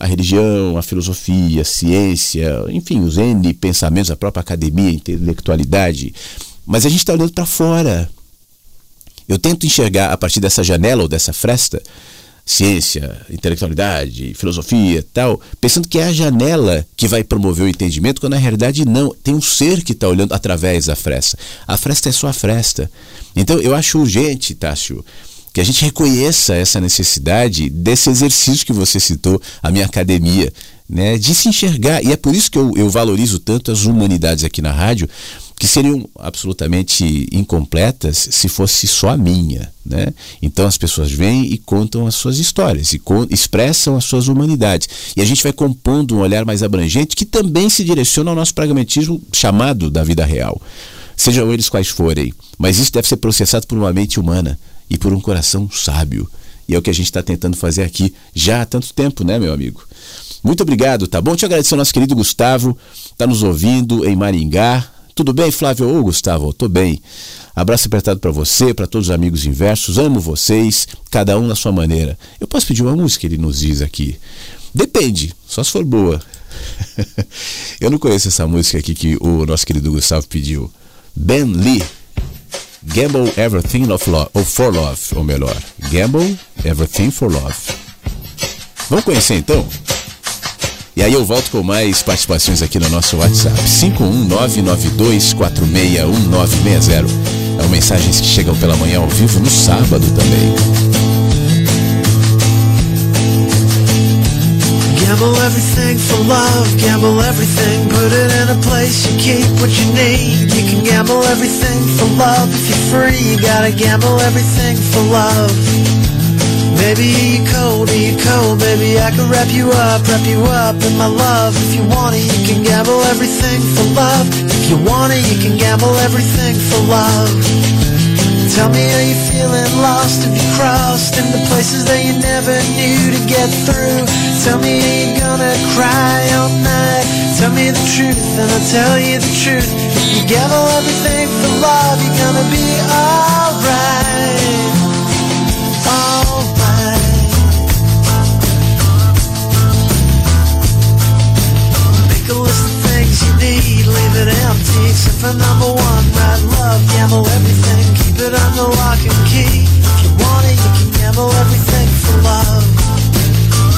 a religião, a filosofia, a ciência, enfim, os N pensamentos, a própria academia, a intelectualidade, mas a gente está olhando para fora. Eu tento enxergar a partir dessa janela ou dessa fresta ciência, intelectualidade, filosofia tal, pensando que é a janela que vai promover o entendimento, quando na realidade não. Tem um ser que está olhando através da fresta. A fresta é só a fresta. Então eu acho urgente, Tássio, que a gente reconheça essa necessidade desse exercício que você citou, a minha academia, né, de se enxergar. E é por isso que eu, eu valorizo tanto as humanidades aqui na rádio, que seriam absolutamente incompletas se fosse só a minha. Né? Então as pessoas vêm e contam as suas histórias, e expressam as suas humanidades. E a gente vai compondo um olhar mais abrangente que também se direciona ao nosso pragmatismo chamado da vida real. Sejam eles quais forem. Mas isso deve ser processado por uma mente humana e por um coração sábio. E é o que a gente está tentando fazer aqui já há tanto tempo, né, meu amigo? Muito obrigado, tá bom? Te agradecer ao nosso querido Gustavo, está nos ouvindo em Maringá, tudo bem, Flávio? Ô, Gustavo, tô bem. Abraço apertado para você, para todos os amigos inversos. Amo vocês, cada um na sua maneira. Eu posso pedir uma música, ele nos diz aqui. Depende, só se for boa. Eu não conheço essa música aqui que o nosso querido Gustavo pediu. Ben Lee. Gamble Everything of Love, ou For Love, ou melhor, Gamble Everything for Love. Vamos conhecer então? E aí eu volto com mais participações aqui no nosso WhatsApp. 51992461960. É mensagens que chegam pela manhã ao vivo no sábado também. Gamble everything for love, gamble everything, put it in a place you keep what you need. You can gamble everything for love if you're free, you gotta gamble everything for love. Baby, you cold, are you cold? Baby, I can wrap you up, wrap you up in my love. If you want it, you can gamble everything for love. If you want it, you can gamble everything for love. Tell me, are you feeling lost? Have you crossed into places that you never knew to get through? Tell me, are you gonna cry all night? Tell me the truth, and I'll tell you the truth. If you gamble everything for love, you're gonna be alright. Leave it empty except for number one. Right love, gamble everything, keep it under lock and key. If you want it, you can gamble everything for love.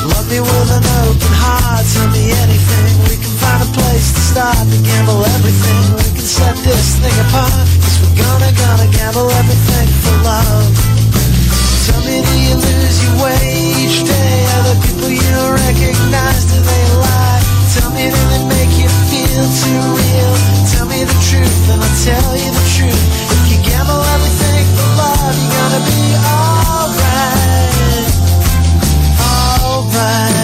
Love me with an open heart, tell me anything. We can find a place to start to gamble everything. We can set this thing apart, cause we're gonna, gonna gamble everything for love. Tell me, do you lose your way each day? Are the people you recognize, do they lie? Tell me, do they make you feel too real? Tell me the truth and I'll tell you the truth. If you gamble everything for love, you're gonna be alright. Alright.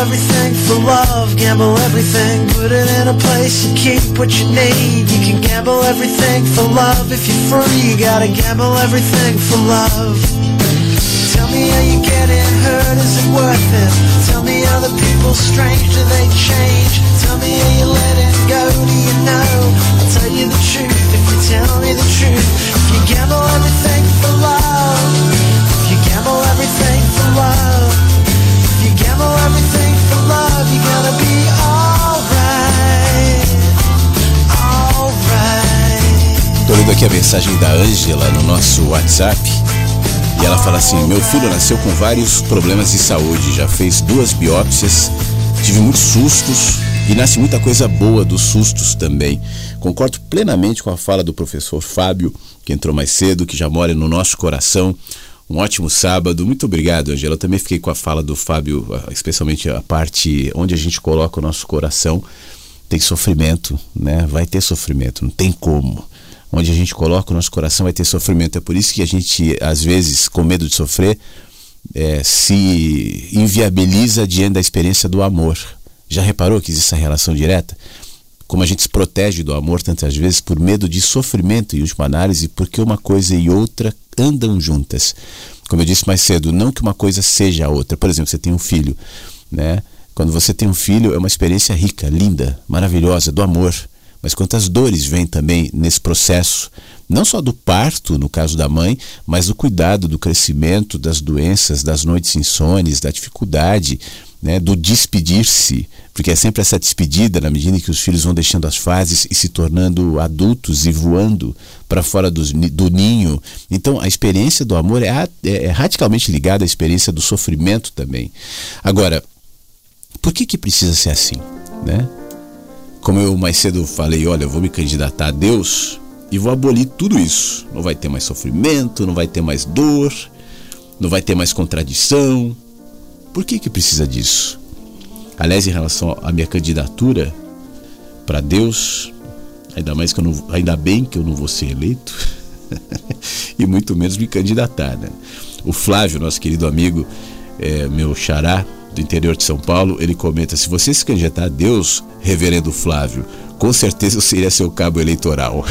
Everything for love, gamble everything, put it in a place you keep what you need. You can gamble everything for love if you're free. You gotta gamble everything for love. Tell me how you getting hurt, is it worth it? Tell me other people strange, do they change? Tell me how you letting go, do you know? I'll tell you the truth if you tell me the truth. If you gamble everything for love, if you gamble everything for love, if you gamble everything Tô lendo aqui a mensagem da Ângela no nosso WhatsApp. E ela fala assim: Meu filho nasceu com vários problemas de saúde, já fez duas biópsias, tive muitos sustos e nasce muita coisa boa dos sustos também. Concordo plenamente com a fala do professor Fábio, que entrou mais cedo, que já mora no nosso coração. Um ótimo sábado. Muito obrigado, Angela. Eu também fiquei com a fala do Fábio, especialmente a parte onde a gente coloca o nosso coração. Tem sofrimento, né? Vai ter sofrimento, não tem como. Onde a gente coloca o nosso coração vai ter sofrimento. É por isso que a gente, às vezes, com medo de sofrer, é, se inviabiliza diante da experiência do amor. Já reparou que existe essa relação direta? Como a gente se protege do amor tantas vezes por medo de sofrimento, em última análise, porque uma coisa e outra andam juntas. Como eu disse mais cedo, não que uma coisa seja a outra. Por exemplo, você tem um filho, né? Quando você tem um filho, é uma experiência rica, linda, maravilhosa, do amor. Mas quantas dores vêm também nesse processo, não só do parto, no caso da mãe, mas do cuidado, do crescimento, das doenças, das noites insones, da dificuldade, né, do despedir-se, porque é sempre essa despedida na medida em que os filhos vão deixando as fases e se tornando adultos e voando para fora do, do, ninho. Então a experiência do amor é, é, é, radicalmente ligada à experiência do sofrimento também. Agora, por que que precisa ser assim, né? Como eu mais cedo falei, olha, eu vou me candidatar a Deus e vou abolir tudo isso. Não vai ter mais sofrimento, não vai ter mais dor, não vai ter mais contradição, por que que precisa disso? Aliás, em relação à minha candidatura para Deus, ainda mais que eu não, ainda bem que eu não vou ser eleito e muito menos me candidatar, né? O Flávio, nosso querido amigo, é, meu xará do interior de São Paulo, ele comenta: se você se candidatar a Deus, Reverendo Flávio, com certeza eu seria seu cabo eleitoral.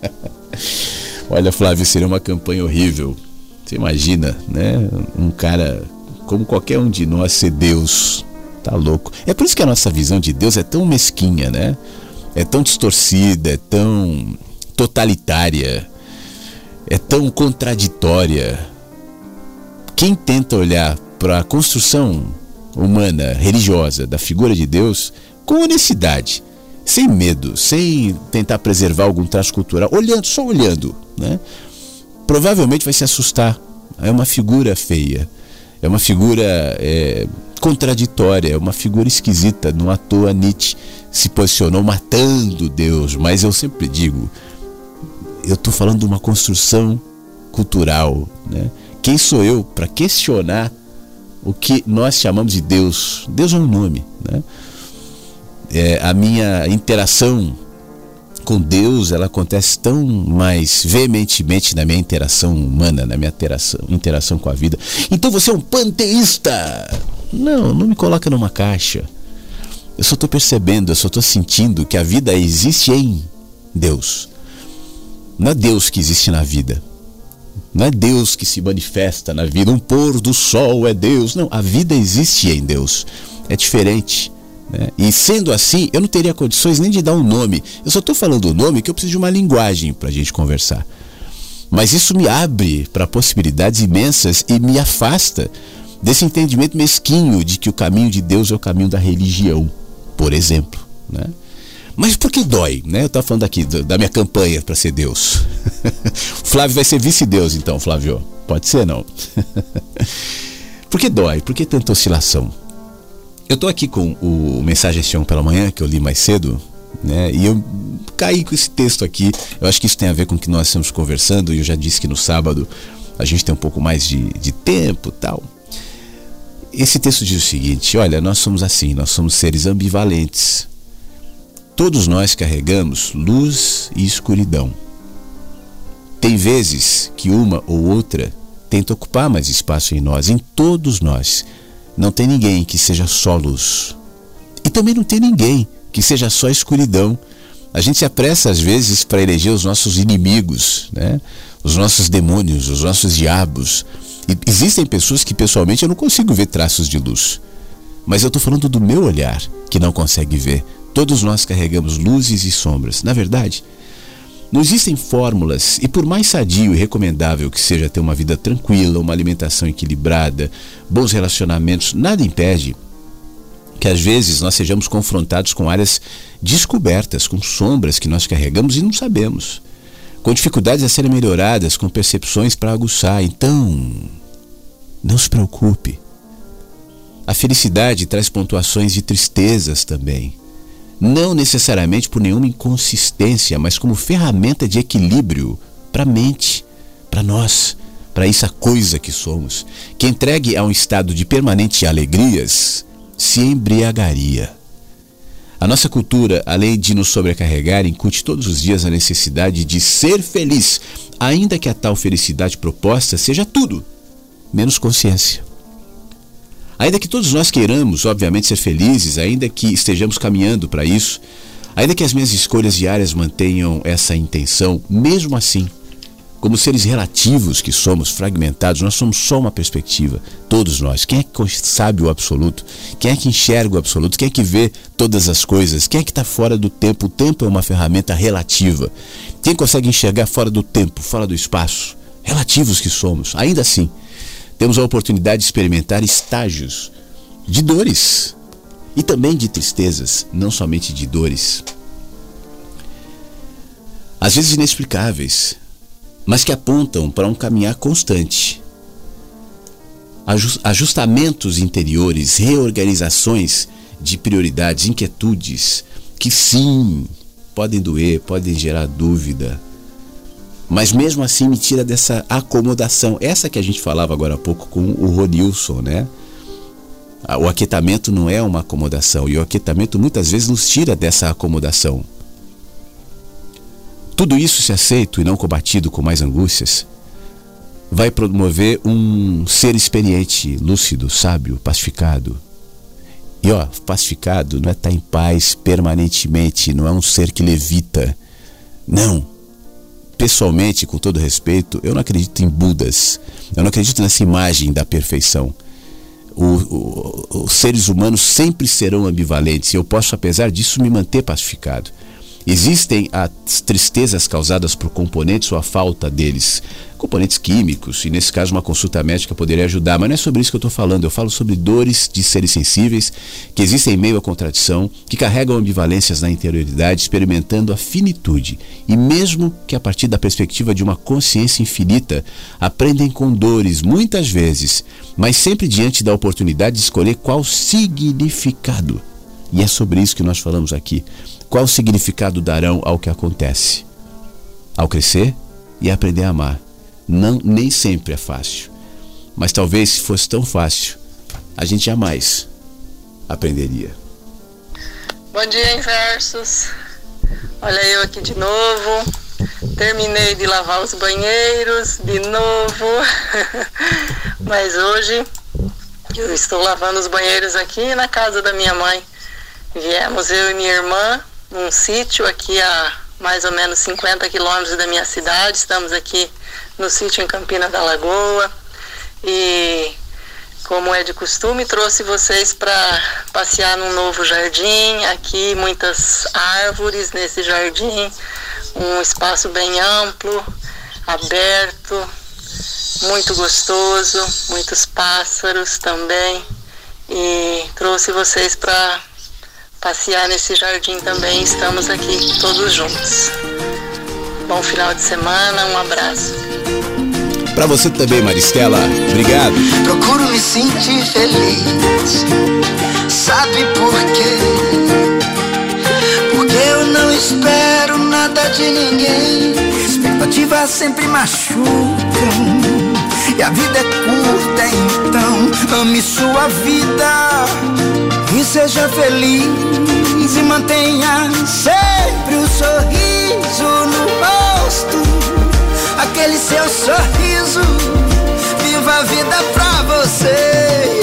Olha, Flávio, seria uma campanha horrível. Você imagina, né? Um cara como qualquer um de nós ser Deus. Tá louco. É por isso que a nossa visão de Deus é tão mesquinha, né? É tão distorcida, é tão totalitária, é tão contraditória. Quem tenta olhar para a construção humana, religiosa da figura de Deus com honestidade, sem medo, sem tentar preservar algum traço cultural, olhando, só olhando, né? Provavelmente vai se assustar. É uma figura feia é uma figura é, contraditória, é uma figura esquisita. Não à toa Nietzsche se posicionou matando Deus, mas eu sempre digo, eu estou falando de uma construção cultural. Né? Quem sou eu para questionar o que nós chamamos de Deus? Deus é um nome. Né? É, a minha interação com Deus ela acontece tão mais veementemente na minha interação humana, na minha interação, interação com a vida. Então você é um panteísta! Não, não me coloca numa caixa. Eu só estou percebendo, eu só estou sentindo que a vida existe em Deus. Não é Deus que existe na vida. Não é Deus que se manifesta na vida. Um pôr do sol é Deus. Não, a vida existe em Deus. É diferente. Né? E sendo assim, eu não teria condições nem de dar um nome. Eu só estou falando o nome que eu preciso de uma linguagem para a gente conversar. Mas isso me abre para possibilidades imensas e me afasta desse entendimento mesquinho de que o caminho de Deus é o caminho da religião, por exemplo. Né? Mas por que dói? Né? Eu estava falando aqui da minha campanha para ser Deus. Flávio vai ser vice-deus, então, Flávio. Pode ser, não? por que dói? Por que tanta oscilação? Eu estou aqui com o Mensagem Sion pela manhã, que eu li mais cedo, né? E eu caí com esse texto aqui. Eu acho que isso tem a ver com o que nós estamos conversando, e eu já disse que no sábado a gente tem um pouco mais de, de tempo tal. Esse texto diz o seguinte: olha, nós somos assim, nós somos seres ambivalentes. Todos nós carregamos luz e escuridão. Tem vezes que uma ou outra tenta ocupar mais espaço em nós, em todos nós. Não tem ninguém que seja só luz. E também não tem ninguém que seja só escuridão. A gente se apressa às vezes para eleger os nossos inimigos, né? os nossos demônios, os nossos diabos. E existem pessoas que pessoalmente eu não consigo ver traços de luz. Mas eu estou falando do meu olhar, que não consegue ver. Todos nós carregamos luzes e sombras. Na verdade, não existem fórmulas, e por mais sadio e recomendável que seja ter uma vida tranquila, uma alimentação equilibrada, bons relacionamentos, nada impede que às vezes nós sejamos confrontados com áreas descobertas, com sombras que nós carregamos e não sabemos, com dificuldades a serem melhoradas, com percepções para aguçar. Então, não se preocupe. A felicidade traz pontuações de tristezas também não necessariamente por nenhuma inconsistência, mas como ferramenta de equilíbrio para a mente, para nós, para essa coisa que somos, que entregue a um estado de permanente alegrias, se embriagaria. A nossa cultura, além de nos sobrecarregar, incute todos os dias a necessidade de ser feliz, ainda que a tal felicidade proposta seja tudo, menos consciência. Ainda que todos nós queiramos, obviamente, ser felizes, ainda que estejamos caminhando para isso, ainda que as minhas escolhas diárias mantenham essa intenção, mesmo assim, como seres relativos que somos, fragmentados, nós somos só uma perspectiva, todos nós. Quem é que sabe o absoluto? Quem é que enxerga o absoluto? Quem é que vê todas as coisas? Quem é que está fora do tempo? O tempo é uma ferramenta relativa. Quem consegue enxergar fora do tempo, fora do espaço? Relativos que somos. Ainda assim, temos a oportunidade de experimentar estágios de dores e também de tristezas, não somente de dores. Às vezes inexplicáveis, mas que apontam para um caminhar constante. Ajustamentos interiores, reorganizações de prioridades, inquietudes, que sim, podem doer, podem gerar dúvida, mas mesmo assim me tira dessa acomodação. Essa que a gente falava agora há pouco com o Ronilson, né? O aquietamento não é uma acomodação e o aquietamento muitas vezes nos tira dessa acomodação. Tudo isso, se aceito e não combatido com mais angústias, vai promover um ser experiente, lúcido, sábio, pacificado. E ó, pacificado não é estar tá em paz permanentemente, não é um ser que levita. Não. Pessoalmente, com todo respeito, eu não acredito em Budas. Eu não acredito nessa imagem da perfeição. O, o, os seres humanos sempre serão ambivalentes e eu posso, apesar disso, me manter pacificado. Existem as tristezas causadas por componentes ou a falta deles, componentes químicos, e nesse caso uma consulta médica poderia ajudar, mas não é sobre isso que eu estou falando. Eu falo sobre dores de seres sensíveis que existem em meio à contradição, que carregam ambivalências na interioridade, experimentando a finitude. E mesmo que a partir da perspectiva de uma consciência infinita, aprendem com dores, muitas vezes, mas sempre diante da oportunidade de escolher qual significado. E é sobre isso que nós falamos aqui. Qual significado darão ao que acontece? Ao crescer e aprender a amar. Não, nem sempre é fácil. Mas talvez se fosse tão fácil, a gente jamais aprenderia. Bom dia, Inversos. Olha eu aqui de novo. Terminei de lavar os banheiros de novo. Mas hoje eu estou lavando os banheiros aqui na casa da minha mãe. Viemos eu e minha irmã num sítio aqui a mais ou menos 50 quilômetros da minha cidade. Estamos aqui no sítio em Campina da Lagoa e, como é de costume, trouxe vocês para passear num novo jardim. Aqui, muitas árvores nesse jardim, um espaço bem amplo, aberto, muito gostoso, muitos pássaros também. E trouxe vocês para passear nesse jardim também. Estamos aqui todos juntos. Bom final de semana, um abraço. Para você também, Maristela. Obrigado. Procuro me sentir feliz. Sabe por quê? Porque eu não espero nada de ninguém. Expectativas sempre machucam. E a vida é curta, então ame sua vida e seja feliz e mantenha sempre o um sorriso no rosto, aquele seu sorriso. Viva a vida pra você.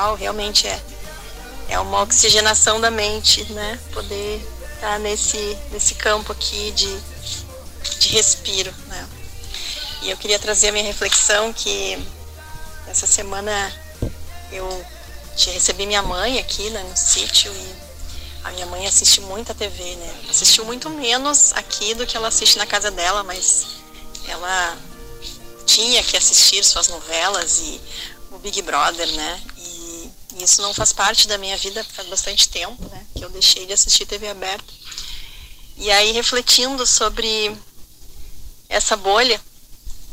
Pessoal. Realmente é, é uma oxigenação da mente, né? Poder estar nesse, nesse campo aqui de, de respiro, né? E eu queria trazer a minha reflexão que essa semana eu recebi minha mãe aqui né, no sítio e a minha mãe assiste muita TV, né? Assistiu muito menos aqui do que ela assiste na casa dela, mas ela tinha que assistir suas novelas e o Big Brother, né? Isso não faz parte da minha vida faz bastante tempo, né? Que eu deixei de assistir TV aberta. E aí refletindo sobre essa bolha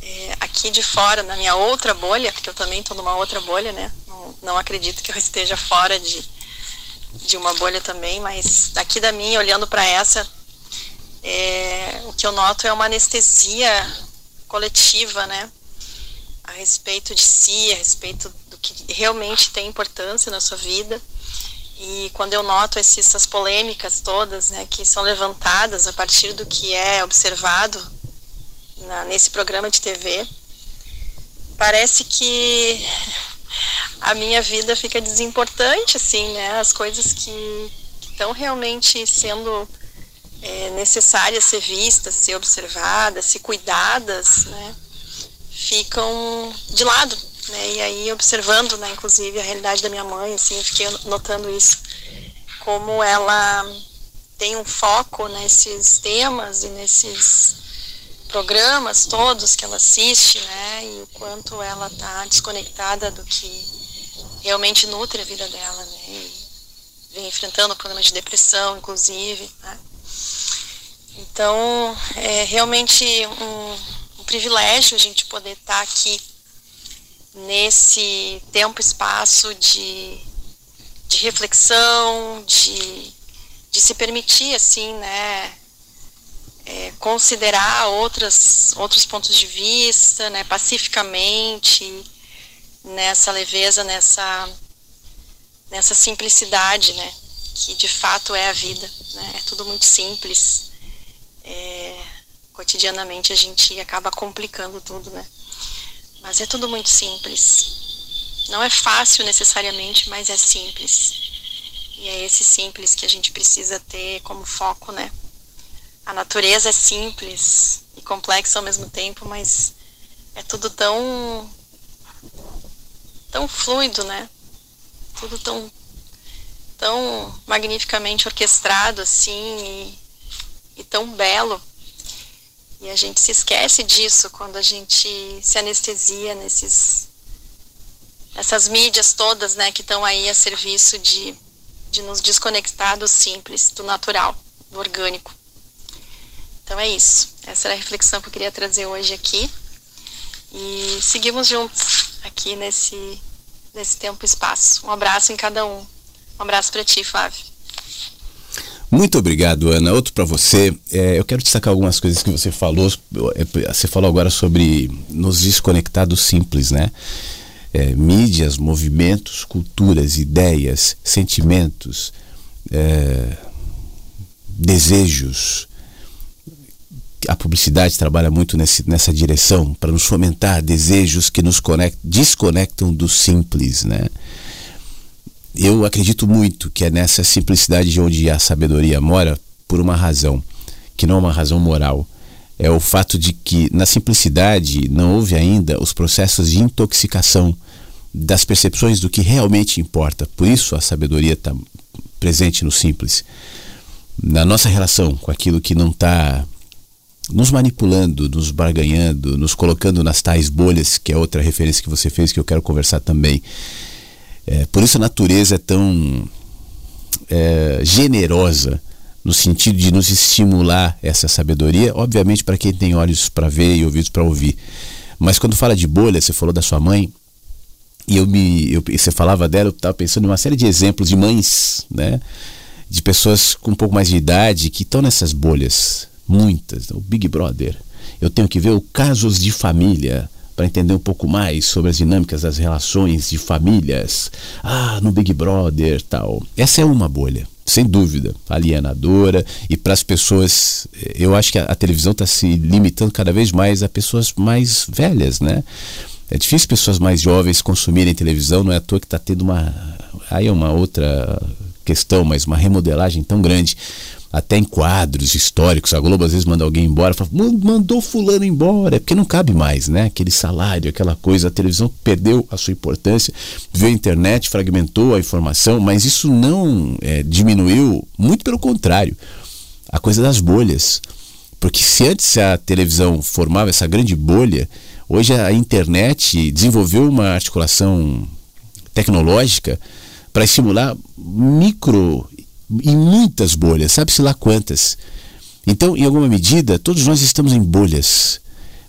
é, aqui de fora, na minha outra bolha, porque eu também estou numa outra bolha, né? Não, não acredito que eu esteja fora de, de uma bolha também, mas daqui da minha, olhando para essa, é, o que eu noto é uma anestesia coletiva, né? A respeito de si, a respeito que realmente tem importância na sua vida. E quando eu noto essas polêmicas todas, né, que são levantadas a partir do que é observado na- nesse programa de TV, parece que a minha vida fica desimportante, assim, né? As coisas que estão realmente sendo é, necessárias ser vistas, ser observadas, ser cuidadas, né? Ficam de lado, né? E aí observando, né? Inclusive a realidade da minha mãe, assim, eu fiquei notando isso, como ela tem um foco nesses temas e nesses programas todos que ela assiste, né? E o quanto ela tá desconectada do que realmente nutre a vida dela, né? E vem enfrentando problemas de depressão, inclusive, né? Então, é realmente um, um privilégio a gente poder estar aqui nesse tempo espaço de, de reflexão, de, de se permitir, assim, né? é, considerar outras, outros pontos de vista, né, pacificamente, nessa leveza, nessa, nessa simplicidade, né, que de fato é a vida. Né, é tudo muito simples. É, cotidianamente a gente acaba complicando tudo, né? Mas é tudo muito simples. Não é fácil necessariamente, mas é simples. E é esse simples que a gente precisa ter como foco, né? a natureza é simples e complexa ao mesmo tempo, mas é tudo tão tão fluido, né? Tudo tão tão magnificamente orquestrado assim e, e tão belo. E a gente se esquece disso quando a gente se anestesia nesses essas mídias todas, né, que estão aí a serviço de de nos desconectar do simples, do natural, do orgânico. Então é isso. Essa era a reflexão que eu queria trazer hoje aqui. E seguimos juntos aqui nesse, nesse tempo e espaço. Um abraço em cada um. Um abraço para ti, Flávio. Muito obrigado, Ana. Outro para você. É, eu quero destacar algumas coisas que você falou. É, Você falou agora sobre nos desconectar do simples, né? É, mídias, movimentos, culturas, ideias, sentimentos, é, desejos. A publicidade trabalha muito nesse, nessa direção para nos fomentar desejos que nos conect, desconectam do simples, né? Eu acredito muito que é nessa simplicidade de onde a sabedoria mora por uma razão, que não é uma razão moral. É o fato de que na simplicidade não houve ainda os processos de intoxicação das percepções do que realmente importa. Por isso a sabedoria está presente no simples. Na nossa relação com aquilo que não está nos manipulando, nos barganhando, nos colocando nas tais bolhas, que é outra referência que você fez que eu quero conversar também. É, por isso a natureza é tão é, generosa no sentido de nos estimular essa sabedoria, obviamente para quem tem olhos para ver e ouvidos para ouvir. Mas quando fala de bolha, você falou da sua mãe, e eu me, eu, você falava dela, eu estava pensando em uma série de exemplos de mães, né? De pessoas com um pouco mais de idade que estão nessas bolhas, muitas. O Big Brother. Eu tenho que ver o casos de família para entender um pouco mais sobre as dinâmicas das relações de famílias. Ah, no Big Brother, tal. Essa é uma bolha sem dúvida, alienadora e para as pessoas, eu acho que a, a televisão está se limitando cada vez mais a pessoas mais velhas, né? É difícil pessoas mais jovens consumirem televisão, não é à toa que está tendo uma. Aí é uma outra questão, mas uma remodelagem tão grande. Até em quadros históricos, a Globo às vezes manda alguém embora, fala, mandou fulano embora, é porque não cabe mais, né? Aquele salário, aquela coisa, a televisão perdeu a sua importância, veio a internet, fragmentou a informação, mas isso não é, diminuiu, muito pelo contrário, a coisa das bolhas. Porque se antes a televisão formava essa grande bolha, Hoje a internet desenvolveu uma articulação tecnológica para estimular micro e muitas bolhas, sabe-se lá quantas. Então, em alguma medida, todos nós estamos em bolhas.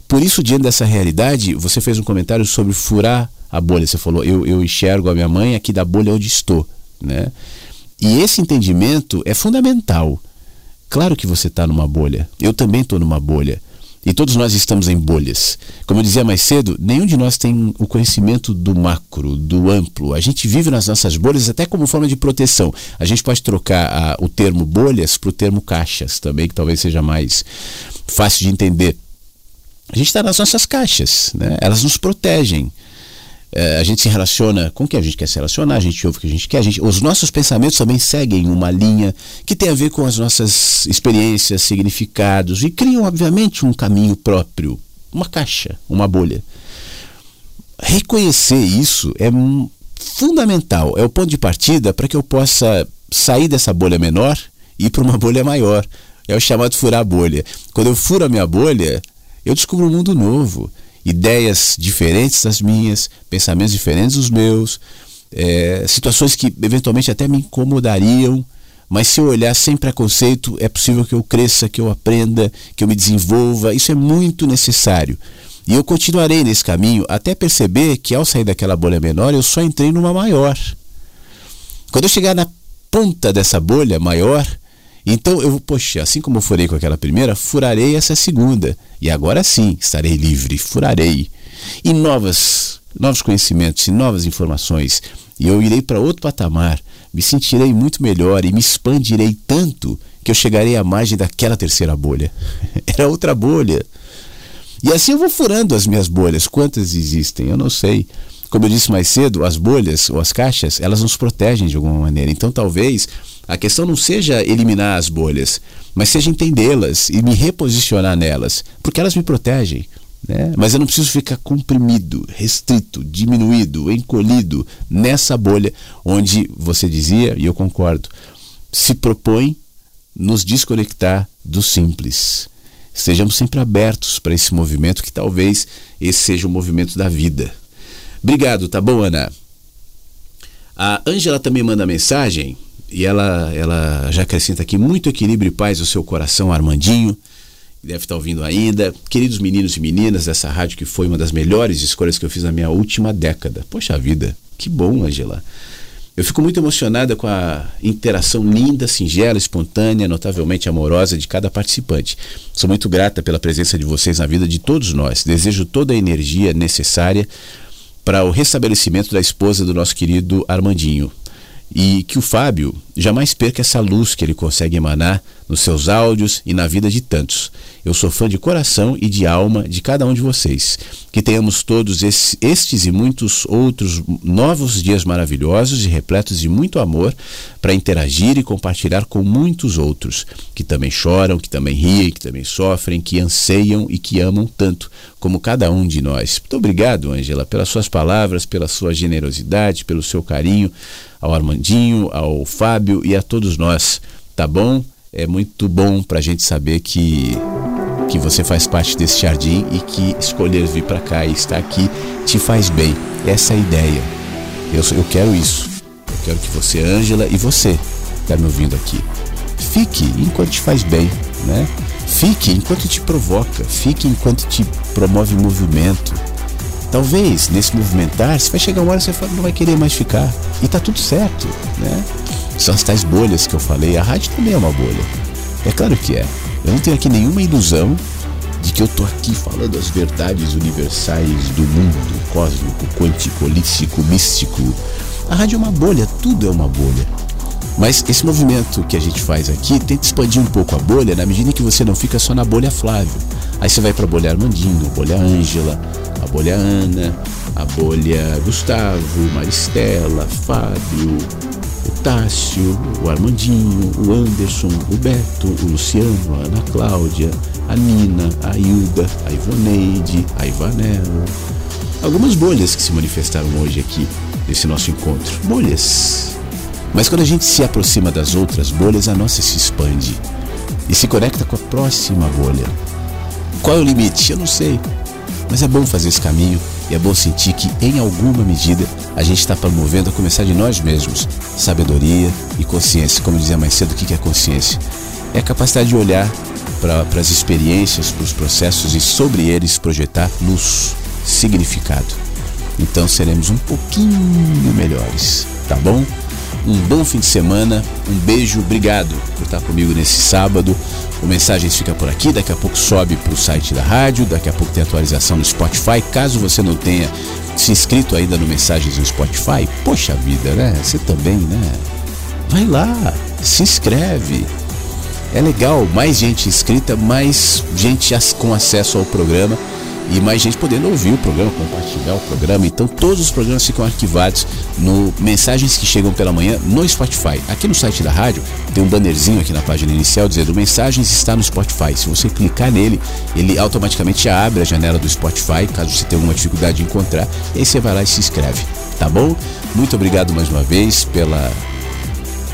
Por isso, diante dessa realidade, você fez um comentário sobre furar a bolha. Você falou, eu, eu enxergo a minha mãe aqui da bolha onde estou. Né? E esse entendimento é fundamental. Claro que você está numa bolha. Eu também estou numa bolha. E todos nós estamos em bolhas. Como eu dizia mais cedo, nenhum de nós tem o conhecimento do macro, do amplo. A gente vive nas nossas bolhas até como forma de proteção. A gente pode trocar a, o termo bolhas para o termo caixas também, que talvez seja mais fácil de entender. A gente está nas nossas caixas, né? elas nos protegem a gente se relaciona com quem a gente quer se relacionar, a gente ouve o que a gente quer, a gente, os nossos pensamentos também seguem uma linha que tem a ver com as nossas experiências, significados e criam, obviamente, um caminho próprio, uma caixa, uma bolha. Reconhecer isso é fundamental, é o ponto de partida para que eu possa sair dessa bolha menor e ir para uma bolha maior. É o chamado furar a bolha. Quando eu furo a minha bolha, eu descubro um mundo novo ideias diferentes das minhas, pensamentos diferentes dos meus, é, situações que eventualmente até me incomodariam, mas se eu olhar sem preconceito, é possível que eu cresça, que eu aprenda, que eu me desenvolva. Isso é muito necessário. E eu continuarei nesse caminho até perceber que ao sair daquela bolha menor, eu só entrei numa maior. Quando eu chegar na ponta dessa bolha maior, então eu, poxa, assim como eu furei com aquela primeira, furarei essa segunda. E agora sim estarei livre, furarei. E novas, novos conhecimentos e novas informações. E eu irei para outro patamar, me sentirei muito melhor e me expandirei tanto que eu chegarei à margem daquela terceira bolha. Era outra bolha. E assim eu vou furando as minhas bolhas. Quantas existem? Eu não sei. Como eu disse mais cedo, as bolhas ou as caixas, elas nos protegem de alguma maneira. Então talvez a questão não seja eliminar as bolhas, mas seja entendê-las e me reposicionar nelas, porque elas me protegem. Né? Mas eu não preciso ficar comprimido, restrito, diminuído, encolhido nessa bolha onde você dizia, e eu concordo, se propõe nos desconectar do simples. Sejamos sempre abertos para esse movimento, que talvez esse seja o movimento da vida. Obrigado, tá bom, Ana? A Ângela também manda mensagem e ela, ela já acrescenta aqui muito equilíbrio e paz no seu coração, Armandinho. Deve estar ouvindo ainda. Queridos meninos e meninas dessa rádio, que foi uma das melhores escolhas que eu fiz na minha última década. Poxa vida, que bom, Angela. Eu fico muito emocionada com a interação linda, singela, espontânea, notavelmente amorosa de cada participante. Sou muito grata pela presença de vocês na vida de todos nós. Desejo toda a energia necessária para o restabelecimento da esposa do nosso querido Armandinho e que o Fábio jamais perca essa luz que ele consegue emanar nos seus áudios e na vida de tantos. Eu sou fã de coração e de alma de cada um de vocês. Que tenhamos todos estes e muitos outros novos dias maravilhosos e repletos de muito amor para interagir e compartilhar com muitos outros que também choram, que também riem, que também sofrem, que anseiam e que amam tanto como cada um de nós. Muito obrigado, Angela, pelas suas palavras, pela sua generosidade, pelo seu carinho ao Armandinho, ao Fábio e a todos nós, tá bom? É muito bom para a gente saber que que você faz parte desse jardim e que escolher vir para cá e estar aqui te faz bem. Essa é a ideia. Eu, eu quero isso. Eu quero que você, Ângela, e você está me ouvindo aqui. Fique enquanto te faz bem, né? Fique enquanto te provoca, fique enquanto te promove movimento. Talvez nesse movimentar, você vai chegar uma hora que você não vai querer mais ficar. E tá tudo certo, né? São as tais bolhas que eu falei. A rádio também é uma bolha. É claro que é. Eu não tenho aqui nenhuma ilusão de que eu tô aqui falando as verdades universais do mundo cósmico, quântico, holístico, místico. A rádio é uma bolha, tudo é uma bolha. Mas esse movimento que a gente faz aqui tenta expandir um pouco a bolha na medida em que você não fica só na bolha Flávio. Aí você vai para a bolha Armandinho, a bolha Ângela, a bolha Ana, a bolha Gustavo, Maristela, Fábio, o Tássio, o Armandinho, o Anderson, o Beto, o Luciano, a Ana Cláudia, a Nina, a Hilda, a Ivoneide, a Ivanello. Algumas bolhas que se manifestaram hoje aqui nesse nosso encontro. Bolhas mas quando a gente se aproxima das outras bolhas, a nossa se expande e se conecta com a próxima bolha. Qual é o limite? Eu não sei. Mas é bom fazer esse caminho e é bom sentir que, em alguma medida, a gente está promovendo a começar de nós mesmos sabedoria e consciência. Como dizia mais cedo, o que é consciência? É a capacidade de olhar para as experiências, para os processos e sobre eles projetar luz, significado. Então seremos um pouquinho melhores, tá bom? Um bom fim de semana, um beijo, obrigado por estar comigo nesse sábado. O Mensagens fica por aqui, daqui a pouco sobe para o site da rádio, daqui a pouco tem atualização no Spotify. Caso você não tenha se inscrito ainda no Mensagens no Spotify, poxa vida, né? Você também, né? Vai lá, se inscreve. É legal, mais gente inscrita, mais gente com acesso ao programa e mais gente podendo ouvir o programa, compartilhar o programa. Então todos os programas ficam arquivados no Mensagens que Chegam pela Manhã no Spotify. Aqui no site da rádio tem um bannerzinho aqui na página inicial dizendo Mensagens está no Spotify. Se você clicar nele, ele automaticamente abre a janela do Spotify, caso você tenha alguma dificuldade de encontrar, e aí você vai lá e se inscreve, tá bom? Muito obrigado mais uma vez pela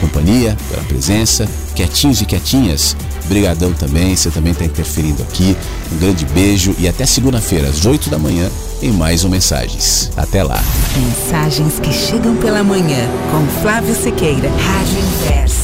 companhia, pela presença, quietinhos e quietinhas. Brigadão também, você também está interferindo aqui. Um grande beijo e até segunda-feira, às 8 da manhã, em mais um Mensagens. Até lá. Mensagens que chegam pela manhã, com Flávio Sequeira, Rádio Inverso.